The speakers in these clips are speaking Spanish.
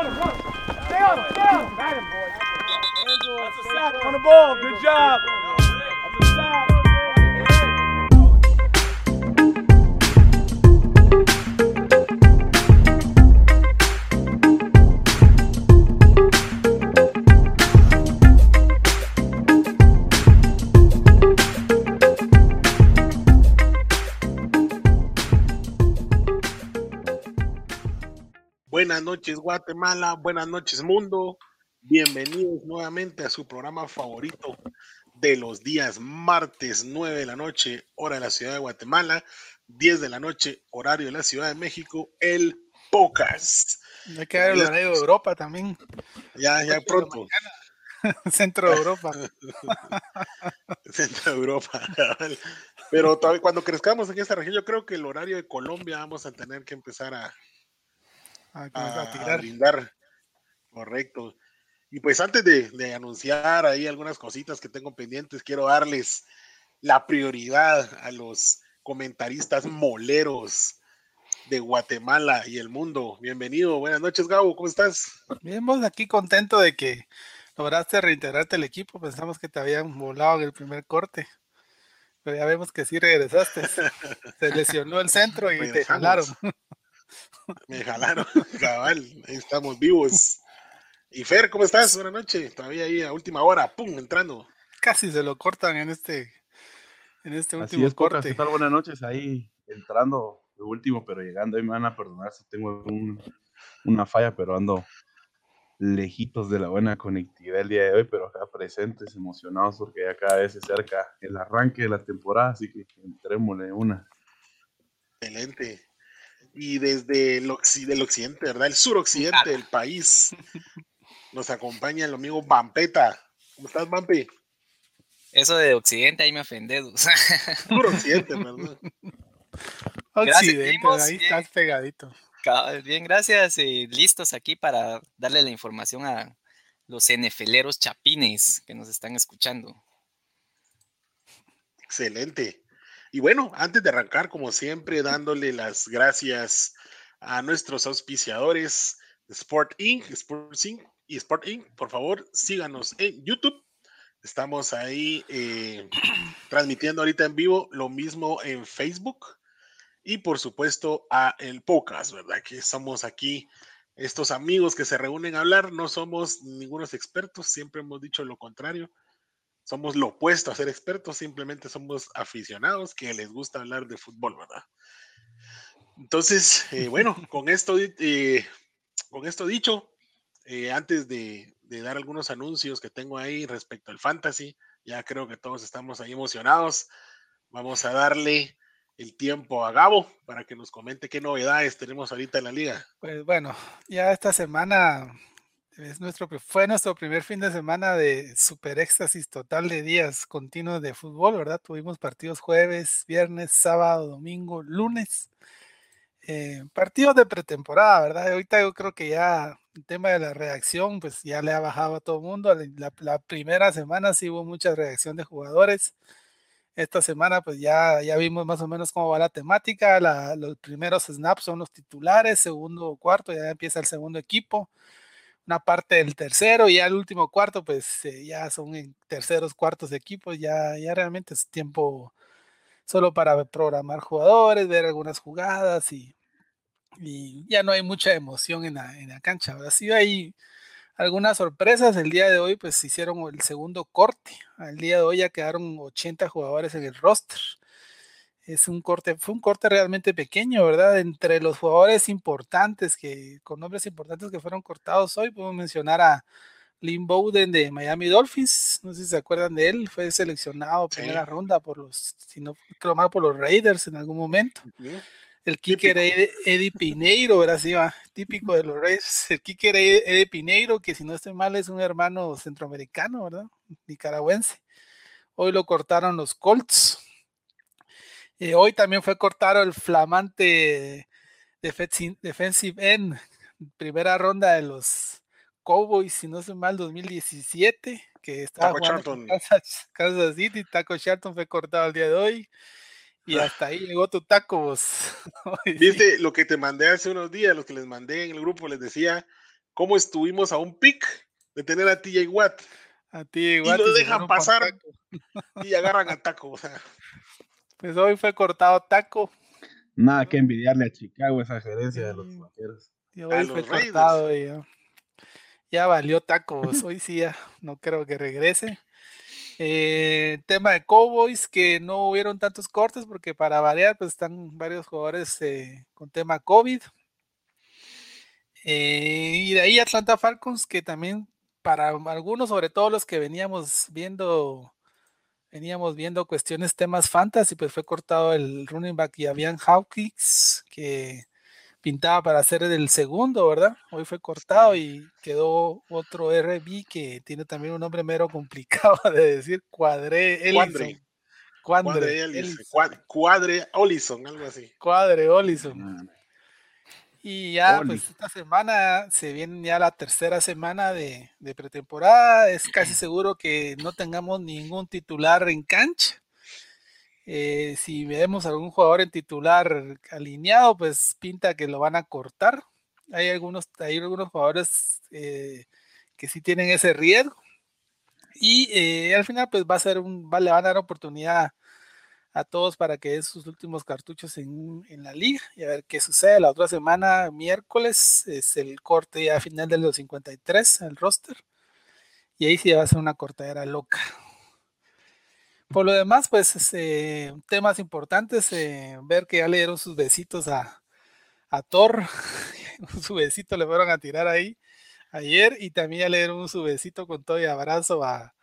on him, run. Stay on him, stay on him. Got him, boy. That's a sack on the ball. Good job. Noches Guatemala, buenas noches mundo. Bienvenidos nuevamente a su programa favorito de los días martes 9 de la noche, hora de la ciudad de Guatemala, 10 de la noche, horario de la Ciudad de México, el Pocas. Hay que ver el horario de Europa también. Ya, ya pronto. Centro de Europa. Centro de Europa. Pero todavía cuando crezcamos en esta región, yo creo que el horario de Colombia vamos a tener que empezar a, A, a, a a tirar. brindar. Correcto. Y pues antes de, de anunciar ahí algunas cositas que tengo pendientes, quiero darles la prioridad a los comentaristas moleros de Guatemala y el mundo. Bienvenido, buenas noches, Gabo, ¿cómo estás? Bien, vos aquí contento de que lograste reintegrarte al equipo. Pensamos que te habían volado en el primer corte. Pero ya vemos que sí regresaste. Se lesionó el centro y te jalaron. Me jalaron, cabal, ahí estamos vivos. Y Fer, ¿cómo estás? Buenas noches, todavía ahí a última hora, pum, entrando. Casi se lo cortan en este, en este Así último es, corte. ¿qué tal? Buenas noches, ahí entrando de último, pero llegando, ahí me van a perdonar si tengo un- una falla, pero ando lejitos de la buena conectividad el día de hoy, pero acá presentes, emocionados porque ya cada vez se acerca el arranque de la temporada, así que entrémosle una. Excelente. Y desde el, del occidente, ¿verdad? El suroccidente del país, nos acompaña el amigo Vampeta. ¿Cómo estás, Vampi? Eso de Occidente ahí me ofende. o sea, Suroccidente, ¿verdad? Occidente, ahí bien. estás pegadito. Bien, gracias. y listos aquí para darle la información a los NFLeros chapines que nos están escuchando. Excelente. Y bueno, antes de arrancar, como siempre, dándole las gracias a nuestros auspiciadores Sport Inc., Sports Inc. y Sport Inc. Por favor, síganos en YouTube. Estamos ahí eh, transmitiendo ahorita en vivo, lo mismo en Facebook y por supuesto a el podcast, ¿verdad? Que somos aquí estos amigos que se reúnen a hablar, no somos ningunos expertos, siempre hemos dicho lo contrario. Somos lo opuesto a ser expertos, simplemente somos aficionados que les gusta hablar de fútbol, ¿verdad? Entonces, eh, bueno, con esto, eh, con esto dicho, eh, antes de, de dar algunos anuncios que tengo ahí respecto al fantasy, ya creo que todos estamos ahí emocionados. Vamos a darle el tiempo a Gabo para que nos comente qué novedades tenemos ahorita en la liga. Pues bueno, ya esta semana es nuestro, fue nuestro primer fin de semana de super éxtasis total de días continuos de fútbol, ¿verdad? Tuvimos partidos jueves, viernes, sábado, domingo, lunes. eh, partidos de pretemporada, ¿verdad? Ahorita yo creo que ya el tema de la reacción, pues ya le ha bajado a todo el mundo. La, la- primera semana sí hubo mucha reacción de jugadores. Esta semana pues ya, ya vimos más o menos cómo va la temática. la- los primeros snaps son los titulares, segundo cuarto ya empieza el segundo equipo. Una parte del tercero y ya el último cuarto pues eh, ya son en terceros, cuartos de equipos. Ya, ya realmente es tiempo solo para programar jugadores, ver algunas jugadas y, y ya no hay mucha emoción en la, en la cancha. Ahora sí hay algunas sorpresas. El día de hoy, pues hicieron el segundo corte. Al día de hoy ya quedaron 80 jugadores en el roster. Es un corte, fue un corte realmente pequeño, ¿verdad? Entre los jugadores importantes, que con nombres importantes que fueron cortados hoy, podemos mencionar a Lynn Bowden de Miami Dolphins. No sé si se acuerdan de él, fue seleccionado Sí. primera ronda por los, si no creo mal, por los Raiders en algún momento. El kicker. Eddie, Eddie Pineiro, ¿verdad? Sí, va, típico de los Reyes. El kicker Eddie, Eddie Pineiro, que si no estoy mal es un hermano centroamericano, ¿verdad? Nicaragüense. Hoy lo cortaron los Colts. Eh, hoy también fue cortado el flamante defensi- defensive end, primera ronda de los Cowboys, si no estoy mal, 2017, que estaba Taco jugando. Kansas, Kansas City. Taco Charlton fue cortado el día de hoy. Y hasta ahí llegó tu taco, vos. ¿Viste lo que te mandé hace unos días? Los que les mandé en el grupo les decía cómo estuvimos a un pick de tener a TJ Watt. A ti, Y lo dejan pasar y agarran a Taco. O sea, Pues hoy fue cortado taco. Nada que envidiarle a Chicago esa gerencia de los vaqueros. Y hoy fue cortado y ya, ya valió tacos. Hoy sí ya no creo que regrese. Eh, tema de Cowboys, que no hubieron tantos cortes porque para variar, pues están varios jugadores eh, con tema COVID. Eh, y de ahí Atlanta Falcons, que también para algunos, sobre todo los que veníamos viendo, veníamos viendo cuestiones, temas fantasy, pues fue cortado el running back y habían Hawkins, que pintaba para ser el segundo, ¿verdad? Hoy fue cortado y quedó otro RB que tiene también un nombre mero complicado de decir, Cuadre Cuadre. Ellison. Cuadre, Cuadre Ellison, Ellison. Cuad- Cuadre Olison, algo así. Cuadre Olison. Y ya, Oli. pues esta semana se viene ya la tercera semana de, de pretemporada. Es casi seguro que no tengamos ningún titular en cancha. Eh, si vemos algún jugador en titular alineado, pues pinta que lo van a cortar. Hay algunos, hay algunos jugadores eh, que sí tienen ese riesgo. Y eh, al final, pues va a ser un, va, le van a dar oportunidad a todos para que den sus últimos cartuchos en, en, la liga y a ver qué sucede. La otra semana, miércoles, es el corte ya final de los 53, el roster. Y ahí sí va a ser una cortadera loca. Por lo demás, pues eh, temas importantes, eh, ver que ya le dieron sus besitos a, a Thor, su besito le fueron a tirar ahí ayer y también ya le dieron su besito con todo y abrazo a,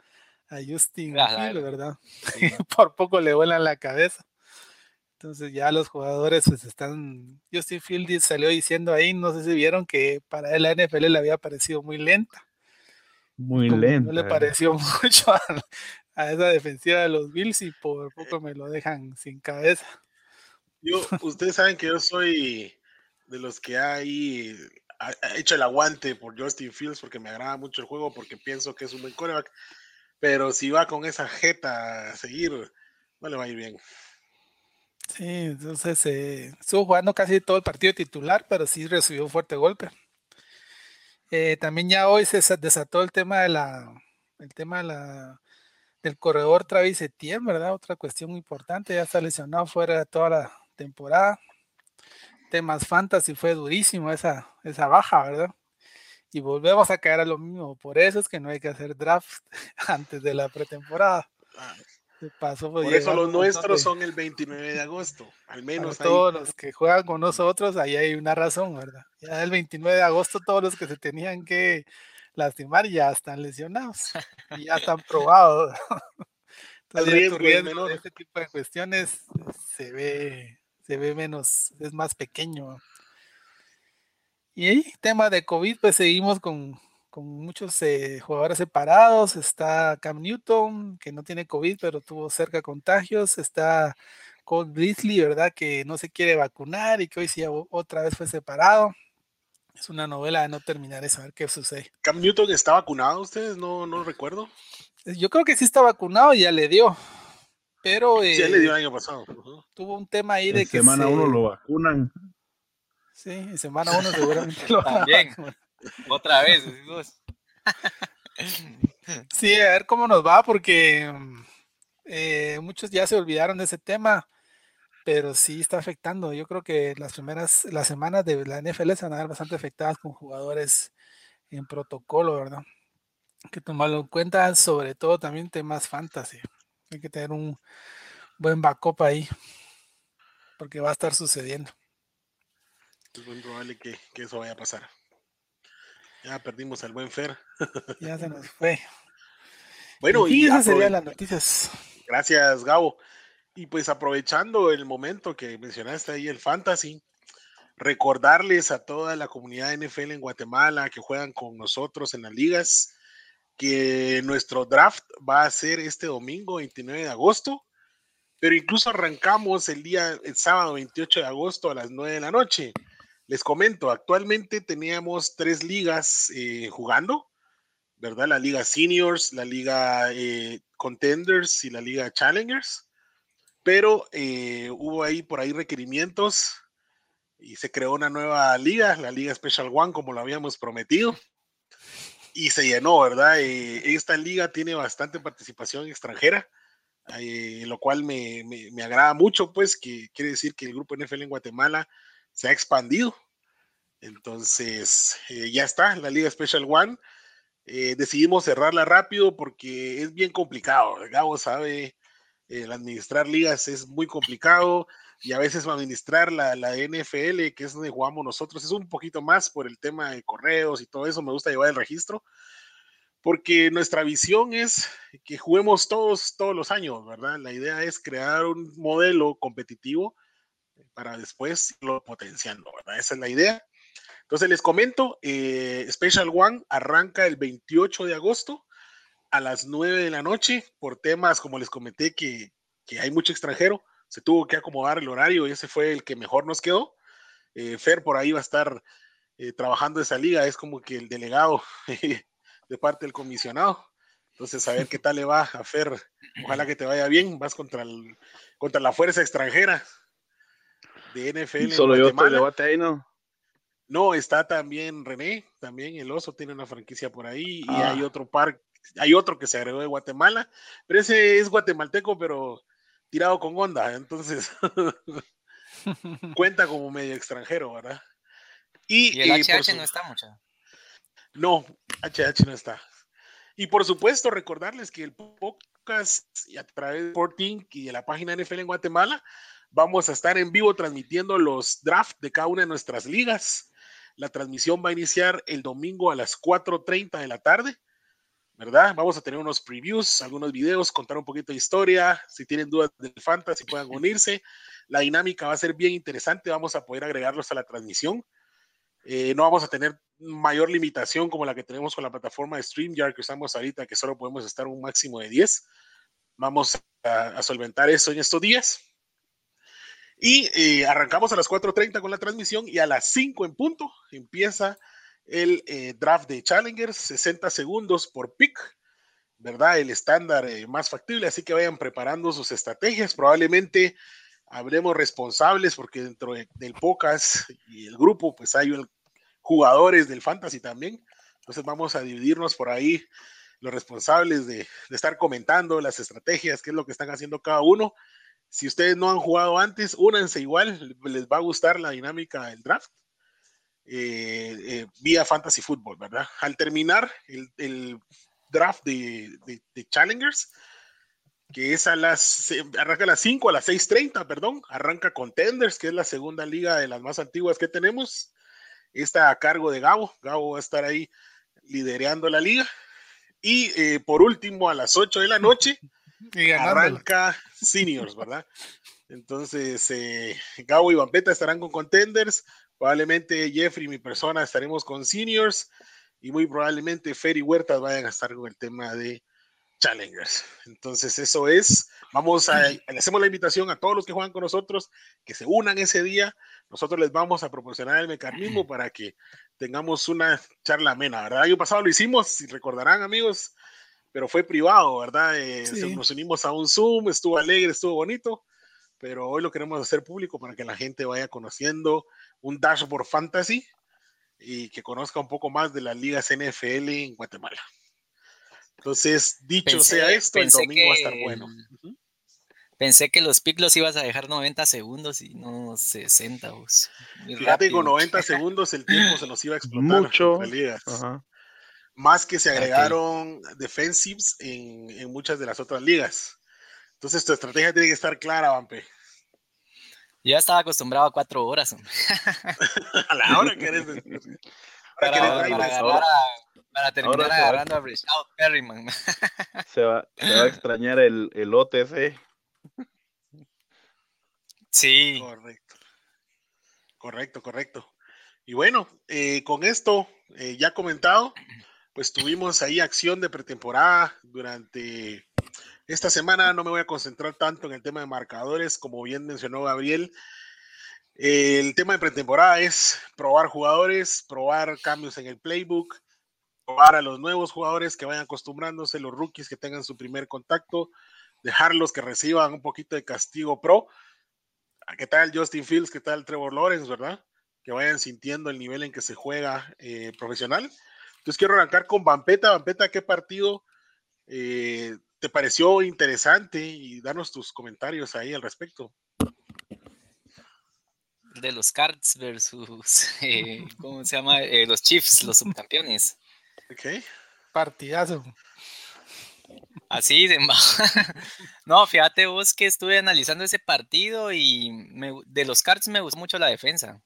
a Justin Claro. Hill, ¿verdad? Por poco le vuelan la cabeza. Entonces ya los jugadores pues están, Justin Field salió diciendo ahí, no sé si vieron que para él la NFL le había parecido muy lenta. Muy Como lenta. No le pareció mucho a, a esa defensiva de los Bills y por poco me lo dejan sin cabeza. Yo, ustedes saben que yo soy de los que hay ha, ha hecho el aguante por Justin Fields porque me agrada mucho el juego, porque pienso que es un buen coreback. Pero si va con esa jeta a seguir, no le va a ir bien. Sí, entonces eh, estuvo jugando casi todo el partido titular, pero sí recibió un fuerte golpe. Eh, también ya hoy se sa- desató el tema de la, el tema de del corredor Travis Etienne, ¿verdad? Otra cuestión importante, ya está lesionado fuera de toda la temporada. Temas fantasy fue durísimo esa, esa baja, ¿verdad? Y volvemos a caer a lo mismo. Por eso es que no hay que hacer draft antes de la pretemporada. Ah, Se pasó Por eso los nuestros son el 29 de agosto, al menos ahí. todos los que juegan con nosotros, ahí hay una razón, ¿verdad? Ya el 29 de agosto todos los que se tenían que lastimar ya están lesionados y ya están probados. Entonces riesgo riesgo menor. de este tipo de cuestiones se ve, se ve menos, es más pequeño. Y ahí, tema de COVID, pues seguimos con, con muchos eh, jugadores separados. Está Cam Newton, que no tiene COVID, pero tuvo cerca contagios. Está Cole Beasley, ¿verdad? Que no se quiere vacunar y que hoy sí otra vez fue separado. Es una novela de no terminar eso, a ver qué sucede. Cam Newton está vacunado, ustedes no, no recuerdo. Yo creo que sí está vacunado y ya le dio. Pero Sí, ya eh, le dio el año pasado. Tuvo un tema ahí de que semana se- uno lo vacunan. Sí, en semana uno seguramente lo van También. Otra vez. decimos. Sí, a ver cómo nos va, porque eh, muchos ya se olvidaron de ese tema, pero sí está afectando. Yo creo que las primeras, las semanas de la NFL se van a ver bastante afectadas con jugadores en protocolo, ¿verdad? Hay que tomarlo en cuenta, sobre todo también temas fantasy. Hay que tener un buen backup ahí, porque va a estar sucediendo. Es muy probable que, que eso vaya a pasar. Ya perdimos al buen Fer. Ya se nos fue. Bueno, y y esas serían las noticias. Gracias, Gabo. Y pues aprovechando el momento que mencionaste ahí el fantasy, recordarles a toda la comunidad NFL en Guatemala que juegan con nosotros en las ligas que nuestro draft va a ser este domingo 29 de agosto, pero incluso arrancamos el día, el sábado 28 de agosto a las 9 de la noche. Les comento, actualmente teníamos tres ligas eh, jugando, ¿verdad? La liga seniors, la liga eh, contenders y la liga challengers, pero eh, hubo ahí por ahí requerimientos y se creó una nueva liga, la Liga Special One, como lo habíamos prometido, y se llenó, ¿verdad? Esta liga tiene bastante participación extranjera, lo cual me, me, agrada mucho, pues, que quiere decir que el grupo NFL en Guatemala se ha expandido. Entonces, eh, ya está, la Liga Special One. decidimos cerrarla rápido porque es bien complicado. Gabo sabe, administrar ligas es muy complicado y a veces administrar la, la, NFL, que es donde jugamos nosotros, es un poquito más por el tema de correos y todo eso, me gusta llevar el registro, porque nuestra visión es que juguemos todos, todos los años, ¿verdad? La idea es crear un modelo competitivo para después lo potenciando, ¿verdad? Esa es la idea. Entonces les comento, eh, Special One arranca el 28 de agosto a las 9 de la noche por temas, como les comenté, que, que hay mucho extranjero se tuvo que acomodar el horario y ese fue el que mejor nos quedó. Eh, Fer por ahí va a estar eh, trabajando esa liga, es como que el delegado de parte del comisionado. Entonces, a ver qué tal le va a Fer. Ojalá que te vaya bien. Vas contra, el, contra la fuerza extranjera de NFL. Solo yo estoy de ahí, ¿no? No, está también René, también el oso tiene una franquicia por ahí y hay ah. otro par, hay otro que se agregó de Guatemala, pero ese es guatemalteco, pero tirado con onda, entonces cuenta como medio extranjero, ¿verdad? Y, el HH no está mucho. No, HH no está. Y por supuesto, recordarles que el podcast y a través de Sporting y de la página NFL en Guatemala, vamos a estar en vivo transmitiendo los drafts de cada una de nuestras ligas. La transmisión va a iniciar el domingo a las 4.30 de la tarde. ¿verdad? Vamos a tener unos previews, algunos videos, contar un poquito de historia. Si tienen dudas del fantasy, puedan unirse. La dinámica va a ser bien interesante. Vamos a poder agregarlos a la transmisión. Eh, no vamos a tener mayor limitación como la que tenemos con la plataforma de StreamYard que usamos ahorita, que solo podemos estar un máximo de 10. Vamos a, solventar eso en estos días. Y eh, arrancamos a las 4.30 con la transmisión y a las 5 en punto empieza el eh, draft de Challengers, 60 segundos por pick, ¿verdad? El estándar eh, más factible, así que vayan preparando sus estrategias. Probablemente habremos responsables porque dentro del podcast y el grupo, pues hay jugadores del fantasy también. Entonces vamos a dividirnos por ahí los responsables de, de estar comentando las estrategias, qué es lo que están haciendo cada uno. Si ustedes no han jugado antes, únanse igual, les va a gustar la dinámica del draft eh, eh, vía Fantasy Football, ¿verdad? Al terminar el, draft de, Challengers, que es a las, arranca a las 5, a las 6.30, perdón, arranca Contenders, que es la segunda liga de las más antiguas que tenemos. Está a cargo de Gabo, Gabo va a estar ahí liderando la liga. Y eh, por último, a las 8 de la noche, arranca Seniors, ¿verdad? Entonces, Gabo y Vampeta estarán con Contenders, Probablemente Jeffrey y mi persona estaremos con seniors y muy probablemente Fer y Huertas vayan a estar con el tema de challengers. Entonces eso es, vamos a, le hacemos la invitación a todos los que juegan con nosotros que se unan ese día. Nosotros les vamos a proporcionar el mecanismo para que tengamos una charla amena, ¿verdad? El año pasado lo hicimos, si recordarán amigos, pero fue privado, ¿verdad? Eh, nos unimos a un Zoom, estuvo alegre, estuvo bonito, pero hoy lo queremos hacer público para que la gente vaya conociendo un dashboard fantasy y que conozca un poco más de las ligas NFL en Guatemala. Entonces, dicho sea esto, el domingo va a estar bueno. Pensé que los picks los ibas a dejar 90 segundos y no 60. Vos. Fíjate, con 90 segundos el tiempo se nos iba a explotar. Mucho. Más que se agregaron defensives en, en, muchas de las otras ligas. Entonces, tu estrategia tiene que estar clara, Vampe. Yo ya estaba acostumbrado a cuatro horas. a la hora que eres. Para, para, para, terminar agarrando a Richard Perryman. se, va, se va a extrañar el, el OTC. Sí. Correcto. Correcto, correcto. Y bueno, eh, con esto eh, ya comentado, pues tuvimos ahí acción de pretemporada durante esta semana no me voy a concentrar tanto en el tema de marcadores, como bien mencionó Gabriel. El tema de pretemporada es probar jugadores, probar cambios en el playbook, probar a los nuevos jugadores que vayan acostumbrándose, los rookies que tengan su primer contacto, dejarlos que reciban un poquito de castigo pro. ¿Qué tal Justin Fields? ¿Qué tal Trevor Lawrence? ¿Verdad? que vayan sintiendo el nivel en que se juega eh, profesional. Entonces quiero arrancar con Vampeta. Vampeta, ¿qué partido eh, te pareció interesante? Y danos tus comentarios ahí al respecto. De los Cards versus, eh, ¿cómo se llama? los Chiefs, los subcampeones. Ok. Partidazo. Así de No, fíjate vos que estuve analizando ese partido y de los Cards me gustó mucho la defensa.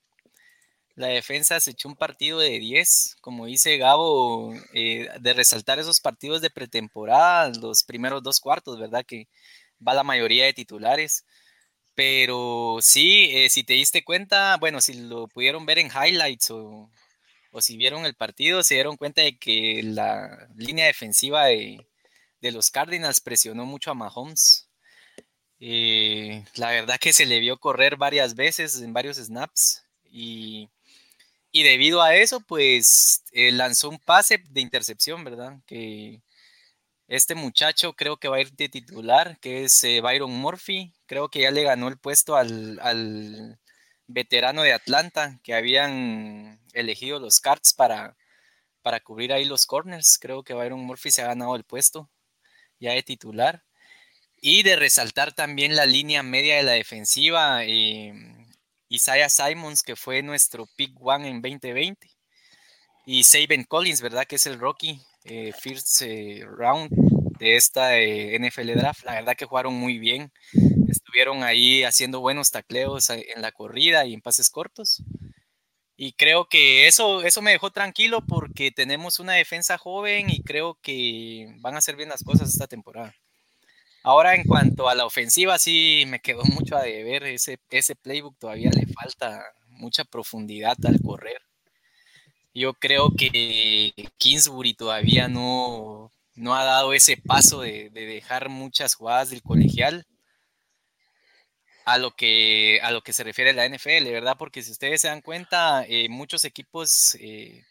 La defensa se echó un partido de 10, como dice Gabo, eh, de resaltar esos partidos de pretemporada, los primeros dos cuartos, ¿verdad? Que va la mayoría de titulares. Pero sí, eh, si te diste cuenta, bueno, si lo pudieron ver en highlights o, o si vieron el partido, se dieron cuenta de que la línea defensiva de, de los Cardinals presionó mucho a Mahomes. Eh, la verdad que se le vio correr varias veces en varios snaps y, debido a eso, pues eh, lanzó un pase de intercepción, ¿verdad? Que este muchacho creo que va a ir de titular, que es eh, Byron Murphy. Creo que ya le ganó el puesto al, al, veterano de Atlanta que habían elegido los Cards para, para cubrir ahí los corners. Creo que Byron Murphy se ha ganado el puesto ya de titular. Y de resaltar también la línea media de la defensiva, eh, Isaiah Simons, que fue nuestro pick one en 2020, y Saben Collins, ¿verdad? Que es el Rocky eh, First eh, Round de esta NFL Draft. La verdad que jugaron muy bien. Estuvieron ahí haciendo buenos tacleos en la corrida y en pases cortos. Y creo que eso, eso me dejó tranquilo porque tenemos una defensa joven y creo que van a hacer bien las cosas esta temporada. Ahora en cuanto a la ofensiva, sí me quedó mucho a deber. Ese, ese playbook todavía le falta mucha profundidad al correr. Yo creo que Kingsbury todavía no, no ha dado ese paso de, de dejar muchas jugadas del colegial a lo que a lo que se refiere la NFL, ¿verdad? Porque si ustedes se dan cuenta, eh, muchos equipos eh,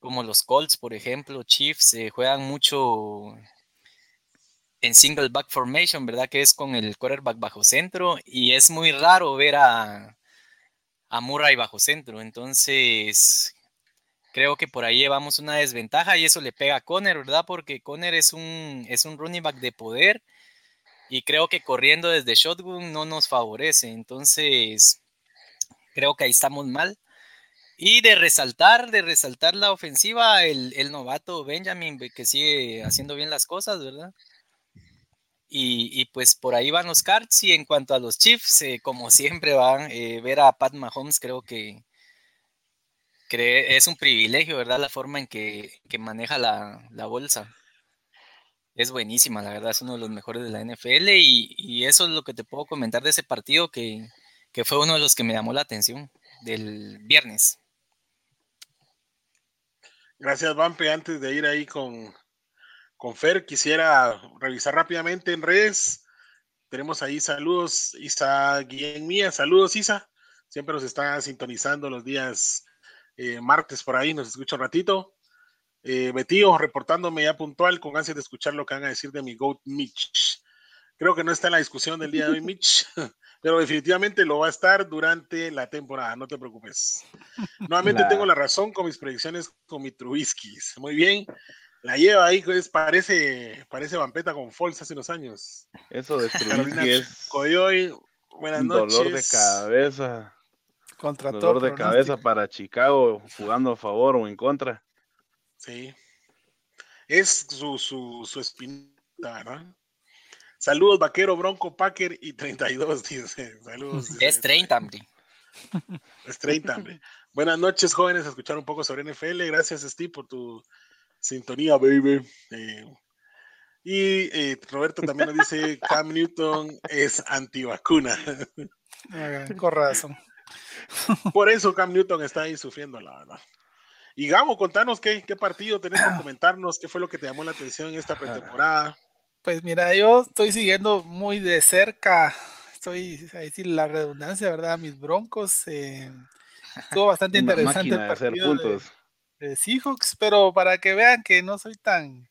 como los Colts, por ejemplo, Chiefs, eh, juegan mucho en single back formation, ¿verdad? Que es con el quarterback bajo centro y es muy raro ver a, a Murray bajo centro. Entonces, creo que por ahí llevamos una desventaja y eso le pega a Conner, ¿verdad? Porque Conner es un, es un running back de poder y creo que corriendo desde shotgun no nos favorece. Entonces, creo que ahí estamos mal. Y de resaltar, de resaltar la ofensiva, el, novato Benjamin, que sigue haciendo bien las cosas, ¿verdad? Y, pues por ahí van los cards. Y en cuanto a los Chiefs, eh, como siempre van, eh, ver a Pat Mahomes creo que, es un privilegio, ¿verdad? La forma en que, maneja la, bolsa es buenísima, la verdad, es uno de los mejores de la NFL y, eso es lo que te puedo comentar de ese partido que, fue uno de los que me llamó la atención del viernes. Gracias, Vampe. Antes de ir ahí con, con Fer, quisiera revisar rápidamente en redes. Tenemos ahí saludos, Isa Guillén Mía, saludos Isa. Siempre nos está sintonizando los días eh, martes por ahí, nos escucha un ratito. Eh, Betío reportándome ya puntual con ansias de escuchar lo que van a decir de mi GOAT Mitch. Creo que no está en la discusión del día de hoy, Mitch, pero definitivamente lo va a estar durante la temporada, no te preocupes. Nuevamente tengo la razón con mis predicciones con mi Trubisky. Muy bien, la lleva ahí, pues, parece, parece vampeta con Fols hace unos años. Eso de Trubisky es Coyoy, buenas noches. Dolor de cabeza. Contra dolor de cabeza para Chicago, jugando a favor o en contra. Sí. Es su, su, su espinita, ¿verdad? Saludos, Vaquero, Bronco, Packer y 32, dice. Saludos. Es 30, hombre. Es 30, hombre. Buenas noches, jóvenes, a escuchar un poco sobre NFL. Gracias, Steve, por tu sintonía, baby. Eh, y eh, Roberto también nos dice, Cam Newton es antivacuna. Con razón. Por eso Cam Newton está ahí sufriendo, la verdad. Y Gabo, contanos qué, qué partido tenés que comentarnos, qué fue lo que te llamó la atención en esta pretemporada. Pues mira, yo estoy siguiendo muy de cerca, estoy, ahí sí la redundancia, ¿verdad? Mis broncos. Eh, estuvo bastante interesante el partido de, Seahawks, pero para que vean que no soy tan,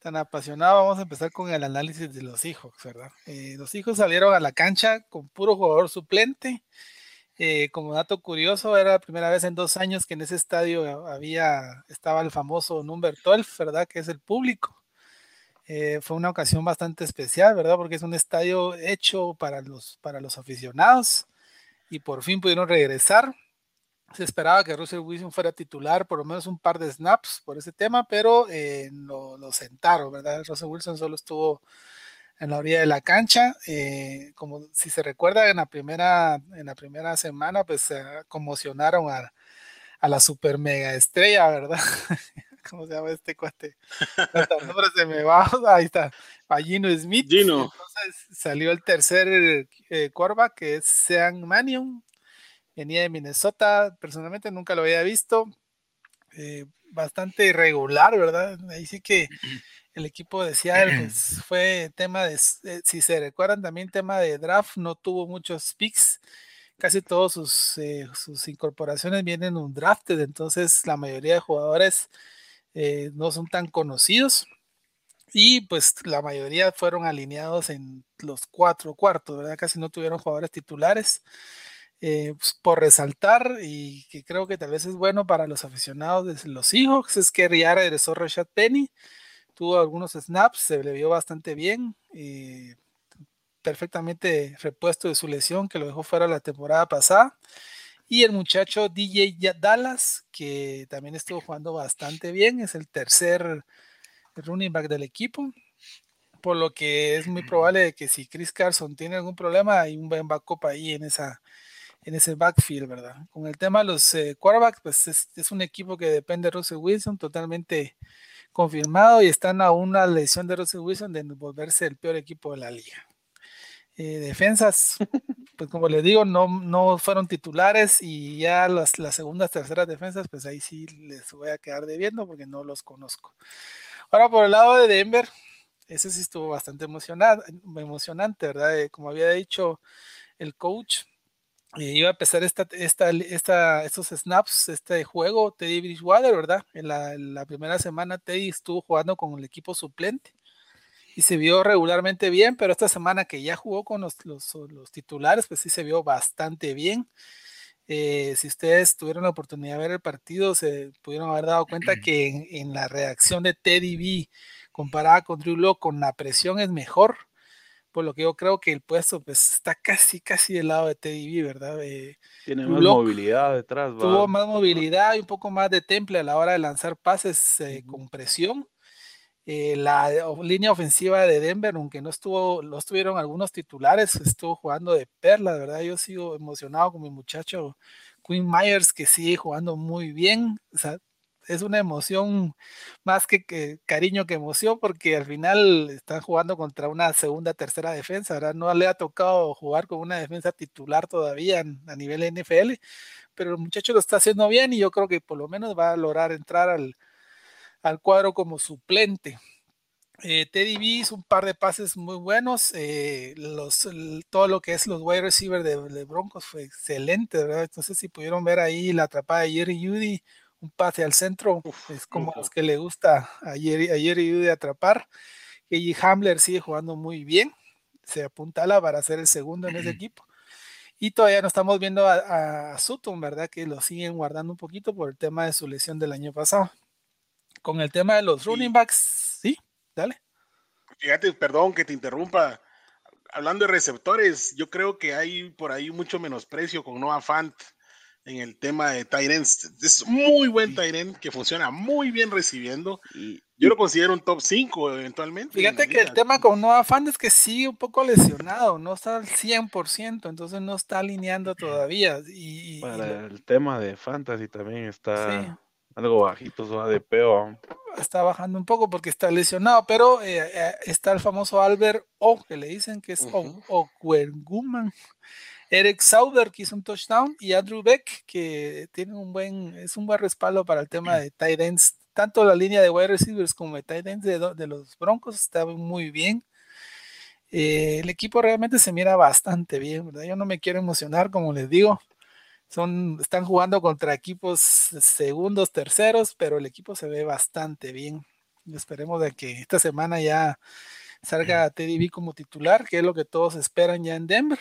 tan apasionado, vamos a empezar con el análisis de los Seahawks, ¿verdad? Eh, los Seahawks salieron a la cancha con puro jugador suplente Eh, como dato curioso, era la primera vez en dos años que en ese estadio había, estaba el famoso number 12, ¿verdad? Que es el público. Eh, fue una ocasión bastante especial, ¿verdad? Porque es un estadio hecho para los, para los aficionados y por fin pudieron regresar. Se esperaba que Russell Wilson fuera titular por lo menos un par de snaps por ese tema, pero eh, lo, lo, sentaron, ¿verdad? Russell Wilson solo estuvo en la orilla de la cancha. Eh, como si se recuerda, en la primera, en la primera semana, pues se conmocionaron a, a, la super mega estrella, ¿verdad? ¿Cómo se llama este cuate? El nombre se me va. Ahí está. A Gino Smith. Gino. Entonces salió el tercer eh, quarterback, que es Sean Manion. Venía de Minnesota. Personalmente nunca lo había visto. Eh, bastante irregular, ¿verdad? Ahí sí que el equipo de Seattle pues, fue tema de, si se recuerdan también tema de draft, no tuvo muchos picks, casi todos sus, eh, sus incorporaciones vienen un drafted, entonces la mayoría de jugadores eh, no son tan conocidos y pues la mayoría fueron alineados en los cuatro cuartos, ¿verdad? Casi no tuvieron jugadores titulares. Eh, pues, por resaltar y que creo que tal vez es bueno para los aficionados de los Seahawks es que Riara regresó Rashad Penny, tuvo algunos snaps, se le vio bastante bien, eh, perfectamente repuesto de su lesión que lo dejó fuera la temporada pasada. Y el muchacho DJ Dallas, que también estuvo jugando bastante bien, es el tercer running back del equipo. Por lo que es muy probable que si Chris Carson tiene algún problema, hay un buen backup ahí en, esa, en ese backfield, ¿verdad? Con el tema de los eh, quarterbacks, pues es, es, un equipo que depende de Russell Wilson, totalmente confirmado y están a una lesión de Russell Wilson de volverse el peor equipo de la liga. Eh, defensas, pues como les digo, no, no fueron titulares y ya las, las segundas, terceras defensas, pues ahí sí les voy a quedar debiendo porque no los conozco. Ahora por el lado de Denver, ese sí estuvo bastante emocionante, ¿verdad? Eh, como había dicho el coach, iba a empezar esta, esta, esta, estos snaps, este juego, Teddy Bridgewater, ¿verdad? En la, primera semana Teddy estuvo jugando con el equipo suplente y se vio regularmente bien, pero esta semana que ya jugó con los, los, titulares, pues sí se vio bastante bien. Eh, si ustedes tuvieron la oportunidad de ver el partido, se pudieron haber dado cuenta que en, en la reacción de Teddy B comparada con Drew Locke, con la presión es mejor por lo que yo creo que el puesto pues está casi, casi del lado de Teddy ¿verdad? Eh, Tiene más movilidad detrás. ¿va? Tuvo más movilidad y un poco más de temple a la hora de lanzar pases eh, con presión. Eh, la línea ofensiva de Denver, aunque no estuvo, no estuvieron algunos titulares, estuvo jugando de perla, de verdad. Yo sigo emocionado con mi muchacho Quinn Myers, que sigue jugando muy bien. O sea, es una emoción más que, cariño que emoción, porque al final están jugando contra una segunda, tercera defensa, ¿verdad? No le ha tocado jugar con una defensa titular todavía a nivel NFL, pero el muchacho lo está haciendo bien y yo creo que por lo menos va a lograr entrar al, cuadro como suplente. Eh, Teddy B hizo un par de pases muy buenos. Eh, los, todo lo que es los wide receivers de, Broncos fue excelente, ¿verdad? Entonces, si pudieron ver ahí la atrapada de Jerry Judy, un pase al centro, es como los que le gusta ayer, ayer y de atrapar. Y Hamler sigue jugando muy bien, se apuntala para ser el segundo en ese equipo. Y todavía no estamos viendo a, Sutton, ¿verdad? Que lo siguen guardando un poquito por el tema de su lesión del año pasado. Con el tema de los running backs, sí, dale. Fíjate, perdón que te interrumpa. Hablando de receptores, yo creo que hay por ahí mucho menosprecio con Noah Fant en el tema de Tyrants. Es muy buen Tyrant que funciona muy bien recibiendo. Y yo lo considero un top 5 eventualmente. Fíjate que el tema con Noah Fan es que sigue un poco lesionado, no está al 100%, entonces no está alineando todavía. Y, Para el tema de Fantasy también está algo bajito, su ADP. Está bajando un poco porque está lesionado, pero eh, eh, está el famoso Albert O, que le dicen que es uh O, Eric Sauber, que hizo un touchdown, y Andrew Beck, que tiene un buen, es un buen respaldo para el tema de tight ends. Tanto la línea de wide receivers como de tight ends de, los Broncos está muy bien. Eh, el equipo realmente se mira bastante bien, ¿verdad? Yo no me quiero emocionar, como les digo. Son, están jugando contra equipos segundos, terceros, pero el equipo se ve bastante bien. esperemos de que esta semana ya salga Teddy B como titular, que es lo que todos esperan ya en Denver.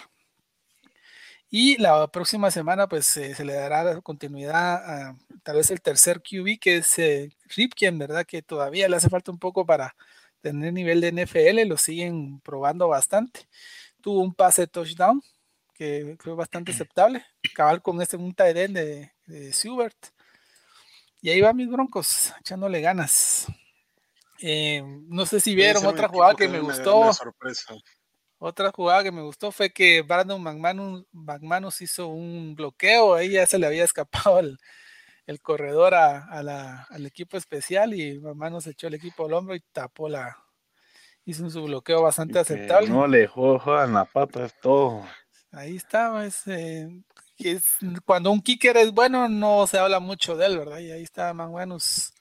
Y la próxima semana, pues se le dará continuidad a tal vez el tercer QB, que es eh, Ripken, ¿verdad? Que todavía le hace falta un poco para tener nivel de NFL, lo siguen probando bastante. Tuvo un pase touchdown que fue bastante aceptable. Cabal con este un tight end de, de Subert. Y ahí va mis broncos, echándole ganas. Eh, no sé si vieron otra jugada que me gustó. Otra jugada que me gustó fue que Brandon McManus, hizo un bloqueo, ahí ya se le había escapado el, el corredor a, al equipo especial y McManus echó el equipo al hombro y tapó la, hizo su bloqueo bastante aceptable. No le dejó en la pata, es todo. Ahí está, es, eh, es, cuando un kicker es bueno, no se habla mucho de él, ¿verdad? Y ahí está McManus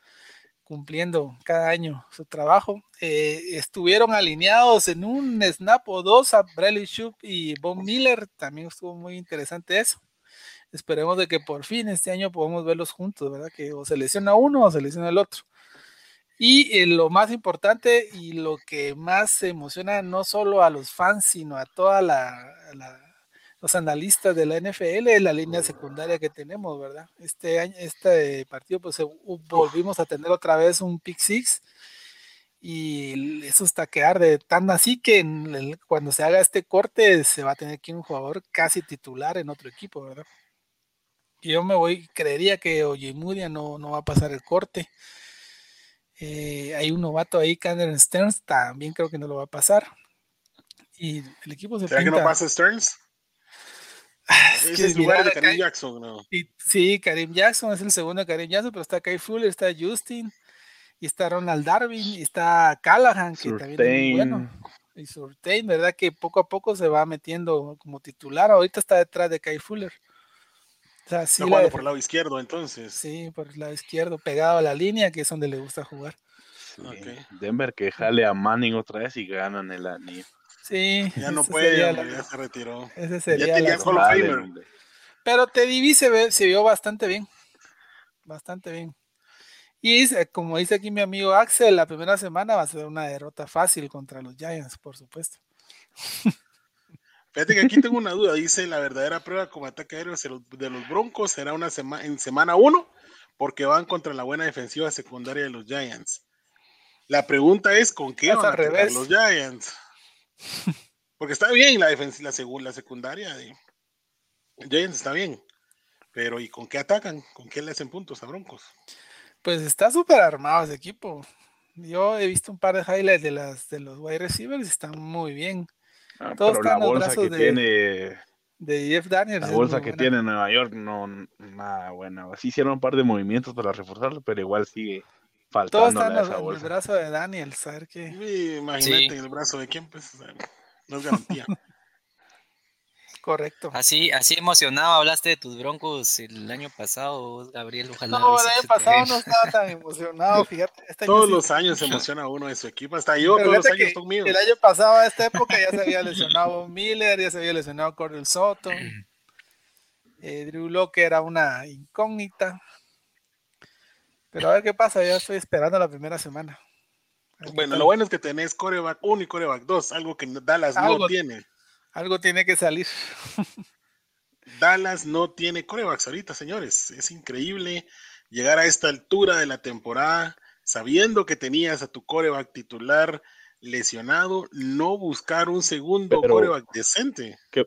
cumpliendo cada año su trabajo. Eh, estuvieron alineados en un snap o dos a Bradley Shoup y Bob Miller, también estuvo muy interesante eso. Esperemos de que por fin este año podamos verlos juntos, ¿verdad? Que o se lesiona uno o se lesiona el otro. Y eh, lo más importante y lo que más emociona no solo a los fans, sino a toda la los analistas de la NFL es la línea secundaria que tenemos, ¿verdad? Este año, este partido, pues volvimos a tener otra vez un pick six y eso está que arde tan así que cuando se haga este corte se va a tener que un jugador casi titular en otro equipo, ¿verdad? Y yo me voy, creería que Oyemudia no, no va a pasar el corte. Eh, hay un novato ahí, Cameron Stearns, también creo que no lo va a pasar. Y el equipo se ¿Será que no pasa Stearns? Es, el lugar de Karim Jackson, ¿no? Sí, Karim Jackson es el segundo de Karim Jackson, pero está Kai Fuller, está Justin, y está Ronald Darwin, y está Callahan, que también es muy bueno. Y Surtain, ¿verdad? Que poco a poco se va metiendo como titular. Ahorita está detrás de Kai Fuller. O sea, sí está por el lado izquierdo, entonces. Sí, por el lado izquierdo, pegado a la línea, que es donde le gusta jugar. Denver que jale a Manning otra vez y ganan el anillo. Sí. Ya no puede, ya se retiró. Ese sería ya tenía la Pero Teddy se, se vio bastante bien. Bastante bien. Y como dice aquí mi amigo Axel, la primera semana va a ser una derrota fácil contra los Giants, por supuesto. Fíjate que aquí tengo una duda. Dice la verdadera prueba como ataque aéreo de los Broncos será una semana en semana 1 porque van contra la buena defensiva secundaria de los Giants. La pregunta es con qué van a los Giants. Porque está bien la defensa, la, la secundaria de Giants está bien. Pero ¿y con qué atacan? ¿Con qué le hacen puntos a Broncos? Pues está súper armado ese equipo. Yo he visto un par de highlights de las de los wide receivers y están muy bien. Ah, Todos están la bolsa que de, tiene de Jeff Daniels. La bolsa que tiene Nueva York no nada buena. Así hicieron un par de movimientos para reforzarlo, pero igual sigue todo está en, el brazo de Daniel, ¿sabes qué? imagínate en el brazo de quién, pues no es garantía. Correcto. Así, así emocionado hablaste de tus broncos el año pasado, Gabriel. Ojalá. No, el año pasado no estaba tan emocionado, fíjate. Este todos los años se emociona uno de su equipo, hasta yo, todos los años son míos. El año pasado, a esta época, ya se había lesionado Miller, ya se había lesionado Cordell Soto. Eh, Drew Locke era una incógnita. Pero a ver qué pasa, ya estoy esperando la primera semana. Bueno, lo bueno es que tenés coreback 1 y coreback 2, algo que Dallas no tiene. Algo tiene que salir. Dallas no tiene corebacks ahorita, señores. Es increíble llegar a esta altura de la temporada sabiendo que tenías a tu coreback titular lesionado, no buscar un segundo coreback decente. ¿Qué,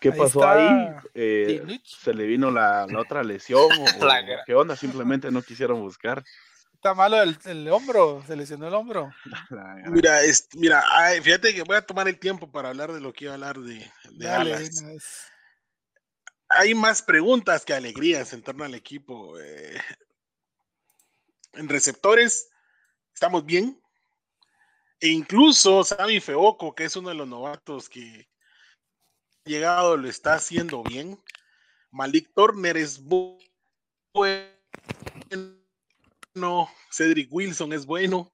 ¿Qué pasó ahí? Eh, ¿Se le vino la, otra lesión? O, ¿Qué onda? Simplemente no quisieron buscar. Está malo el, hombro, se lesionó el hombro. mira, mira fíjate que voy a tomar el tiempo para hablar de lo que iba a hablar de, de Hay más preguntas que alegrías en torno al equipo. Eh. en receptores, estamos bien. E incluso Sammy Feoco, que es uno de los novatos que, llegado lo está haciendo bien. Malik Turner es bueno. Cedric Wilson es bueno.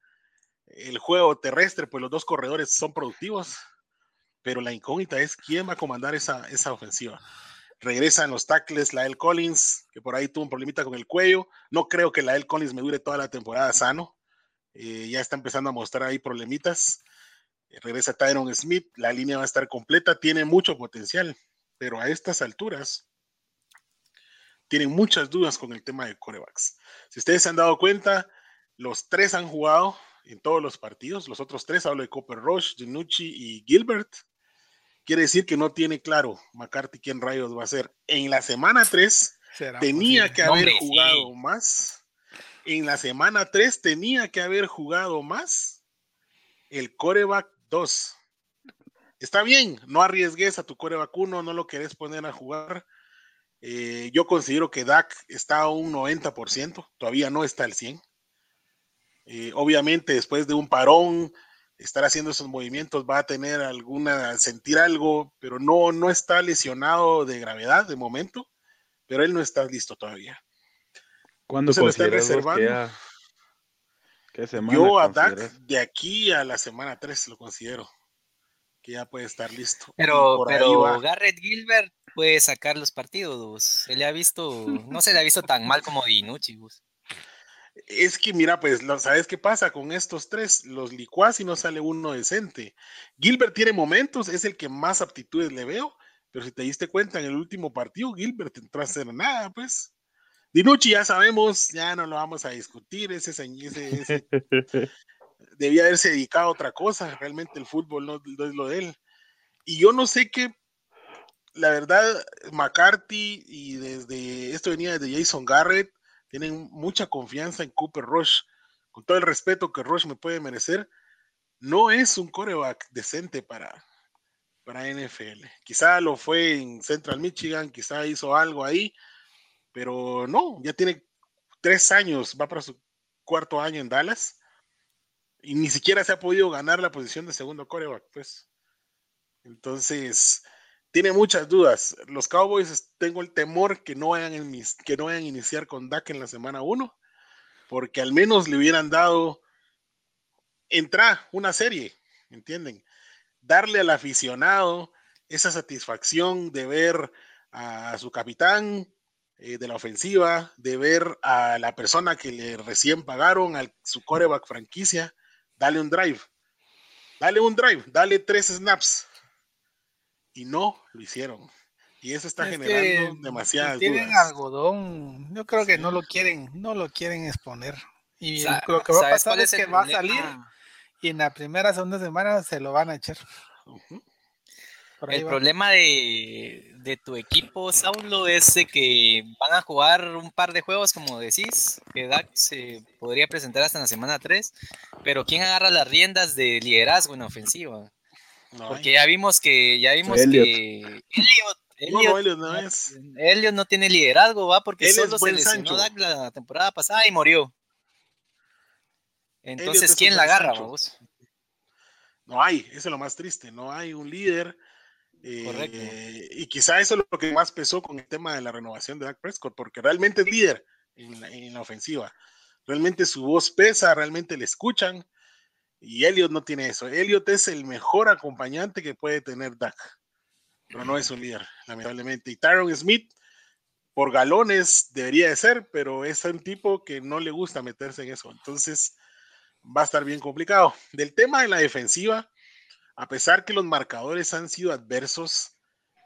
El juego terrestre, pues los dos corredores son productivos. Pero la incógnita es quién va a comandar esa, esa ofensiva. Regresan los tackles, Lael Collins, que por ahí tuvo un problemita con el cuello. No creo que Lael Collins me dure toda la temporada sano. Eh, ya está empezando a mostrar ahí problemitas regresa Tyron Smith, la línea va a estar completa, tiene mucho potencial. pero a estas alturas tienen muchas dudas con el tema de corebacks. Si ustedes se han dado cuenta, los tres han jugado en todos los partidos. Los otros tres, hablo de Copper Rush, Dinucci y Gilbert. Quiere decir que no tiene claro McCarthy quién rayos va a ser. En la semana 3 tenía que haber jugado más. En la semana 3 tenía que haber jugado más el coreback 2. Está bien, no arriesgues a tu coreback 1, no lo querés poner a jugar. Eh, yo considero que Dak está a un 90%, todavía no está al 100%. Eh, obviamente, después de un parón, estar haciendo esos movimientos va a tener alguna, sentir algo, pero no, no está lesionado de gravedad de momento, pero él no está listo todavía. ¿Cuándo se lo está reservando? ¿Qué semana Yo a Dak de aquí a la semana 3 lo considero que ya puede estar listo. Pero, pero Garrett Gilbert puede sacar los partidos, se le ha visto, no se le ha visto tan mal como Dinucci. Es que mira, pues, ¿sabes qué pasa con estos tres? Los licuás y no sale uno decente. Gilbert tiene momentos, es el que más aptitudes le veo, pero si te diste cuenta en el último partido, Gilbert entró a hacer nada, pues. Dinucci ya sabemos, ya no lo vamos a discutir, ese, ese, debía haberse dedicado a otra cosa, realmente el fútbol no, no es lo de él. Y yo no sé qué, la verdad, McCarthy y desde, esto venía desde Jason Garrett, tienen mucha confianza en Cooper Rush, con todo el respeto que Rush me puede merecer, no es un coreback decente para, para NFL. Quizá lo fue en Central Michigan, quizá hizo algo ahí, pero no, ya tiene tres años, va para su cuarto año en Dallas y ni siquiera se ha podido ganar la posición de segundo coreback, pues. Entonces, tiene muchas dudas. Los Cowboys tengo el temor que no vayan, que no vayan a iniciar con Dak en la semana 1, porque al menos le hubieran dado entrar una serie, ¿entienden? Darle al aficionado esa satisfacción de ver a su capitán eh, de la ofensiva, de ver a la persona que le recién pagaron, a su coreback franquicia, dale un drive, dale un drive, dale tres snaps, y no lo hicieron. Y eso está generando demasiadas tienen algodón, yo creo que no lo quieren, no lo quieren exponer. Y lo que va a pasar es, que va a salir y en la primera, segunda semana se lo van a echar. El problema de, de, tu equipo, Saulo, es que van a jugar un par de juegos, como decís, que Dak se podría presentar hasta en la semana 3, pero ¿quién agarra las riendas de liderazgo en ofensiva? Porque ya vimos que, ya vimos que Elliot, no, no, tiene liderazgo, va, porque solo se lesionó la temporada pasada y murió. Entonces, ¿quién la agarra, vos? No hay, eso es lo más triste, no hay un líder. Eh, y quizá eso es lo que más pesó con el tema de la renovación de Dak Prescott, porque realmente es líder en la, en la ofensiva. Realmente su voz pesa, realmente le escuchan y Elliot no tiene eso. Elliot es el mejor acompañante que puede tener Dak, pero no es un líder, lamentablemente. Y Tyron Smith, por galones, debería de ser, pero es un tipo que no le gusta meterse en eso. Entonces, va a estar bien complicado. Del tema de la defensiva, a pesar que los marcadores han sido adversos,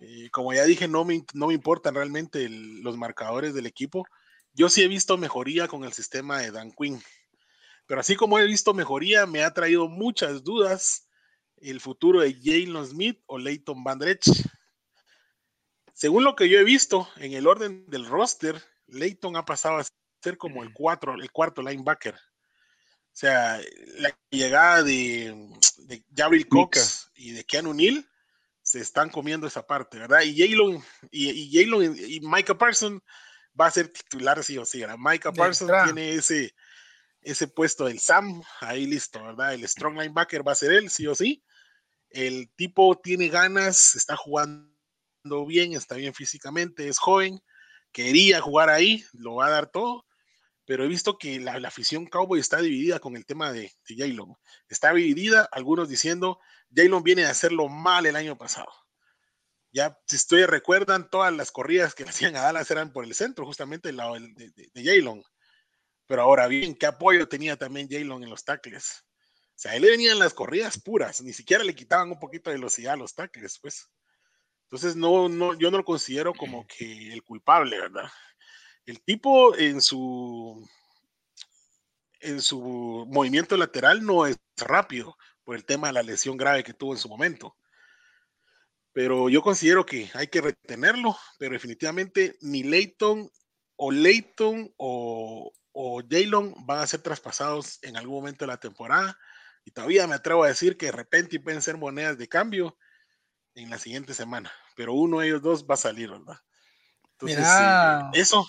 eh, como ya dije, no me, no me importan realmente los marcadores del equipo. Yo sí he visto mejoría con el sistema de Dan Quinn. Pero así como he visto mejoría, me ha traído muchas dudas el futuro de Jalen Smith o Leighton Van Según lo que yo he visto en el orden del roster, Leighton ha pasado a ser como el, cuatro, el cuarto linebacker. O sea, la llegada de, de Cox y de Keanu Neal se están comiendo esa parte, ¿verdad? Y Jalen y, y, y Micah Parsons va a ser titular sí o sí, ¿verdad? Micah Parsons tiene ese, ese puesto del Sam, ahí listo, ¿verdad? El strong linebacker va a ser él, sí o sí. El tipo tiene ganas, está jugando bien, está bien físicamente, es joven, quería jugar ahí, lo va a dar todo, pero he visto que la, afición Cowboy está dividida con el tema de, de Jalen. Está dividida, algunos diciendo, Jalen viene a hacerlo mal el año pasado. Ya, si ustedes recuerdan, todas las corridas que hacían a Dallas eran por el centro, justamente el lado de, de, de Jalen. Pero ahora bien, ¿qué apoyo tenía también Jalen en los tackles? O sea, él le venían las corridas puras, ni siquiera le quitaban un poquito de velocidad a los tackles, pues. Entonces, no, no, yo no lo considero como que el culpable, ¿verdad? El tipo en su en su movimiento lateral no es rápido por el tema de la lesión grave que tuvo en su momento. Pero yo considero que hay que retenerlo, pero definitivamente ni Leighton o Leighton o, o Jalen van a ser traspasados en algún momento de la temporada. Y todavía me atrevo a decir que de repente pueden ser monedas de cambio en la siguiente semana. Pero uno de ellos dos va a salir, ¿verdad? Entonces, eh, eso.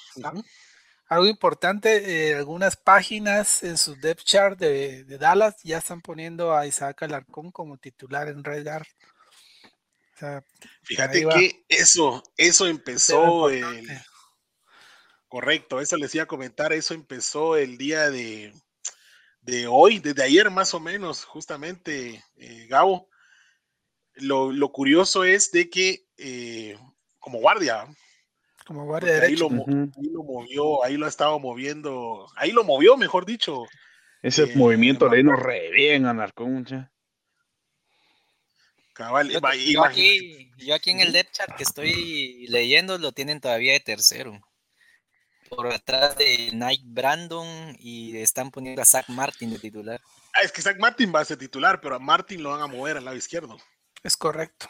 Algo importante, eh, algunas páginas en su depth chart de, Dallas ya están poniendo a Isaac Alarcón como titular en Red Guard. Fíjate que eso, eso empezó el, correcto, eso les iba a comentar, eso empezó el día de, de hoy, desde ayer más o menos, justamente, eh, Gabo. Lo, lo, curioso es de que eh, como guardia, como guardia derecho. Ahí lo, ahí lo, movió, ahí lo ha estado moviendo, ahí lo movió, mejor dicho. Ese eh, movimiento le vino re bien a Narcón, Cabal, yo, yo, aquí, yo, aquí, en el depth chart que estoy leyendo lo tienen todavía de tercero. Por atrás de Nike Brandon y están poniendo a Zach Martin de titular. Ah, es que Zach Martin va a ser titular, pero a Martin lo van a mover al lado izquierdo. Es correcto.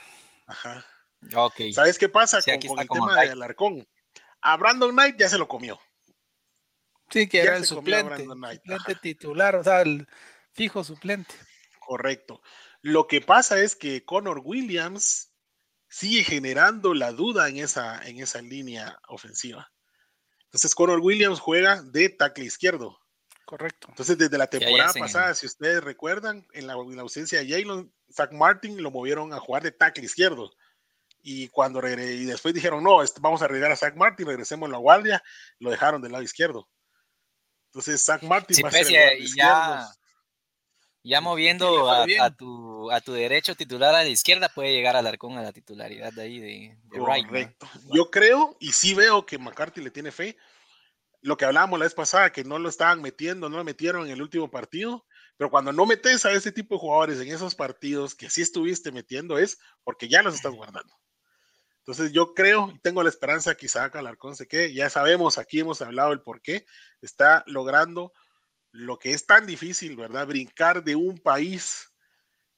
Ajá. Okay. ¿Sabes qué pasa con, con el tema de Alarcón? A Brandon Knight ya se lo comió. Sí, que era el suplente, suplente titular, o sea, el fijo suplente. Correcto. Lo que pasa es que Connor Williams sigue generando la duda en esa, en esa línea ofensiva. Entonces, Connor Williams juega de tackle izquierdo. Correcto. Entonces, desde la temporada pasada, si ustedes recuerdan, en la, en la ausencia de Jalen, Zach Martin lo movieron a jugar de tackle izquierdo. Y cuando y después dijeron, no, vamos a arreglar a Zach Martin, regresemos a la guardia, lo dejaron del lado izquierdo. Entonces, Zach Martin va a ser el ya, ya moviendo a, tu, a tu derecho titular a la izquierda, puede llegar al arcón a la titularidad de ahí de, Correcto. Yo creo y sí veo que McCarthy le tiene fe. Lo que hablábamos la vez pasada, que no lo estaban metiendo, no lo metieron en el último partido, pero cuando no metes a ese tipo de jugadores en esos partidos que sí estuviste metiendo es porque ya los estás guardando. Entonces yo creo y tengo la esperanza que Isaac Alarcón se quede. Ya sabemos, aquí hemos hablado el por qué. Está logrando lo que es tan difícil, ¿verdad? Brincar de un país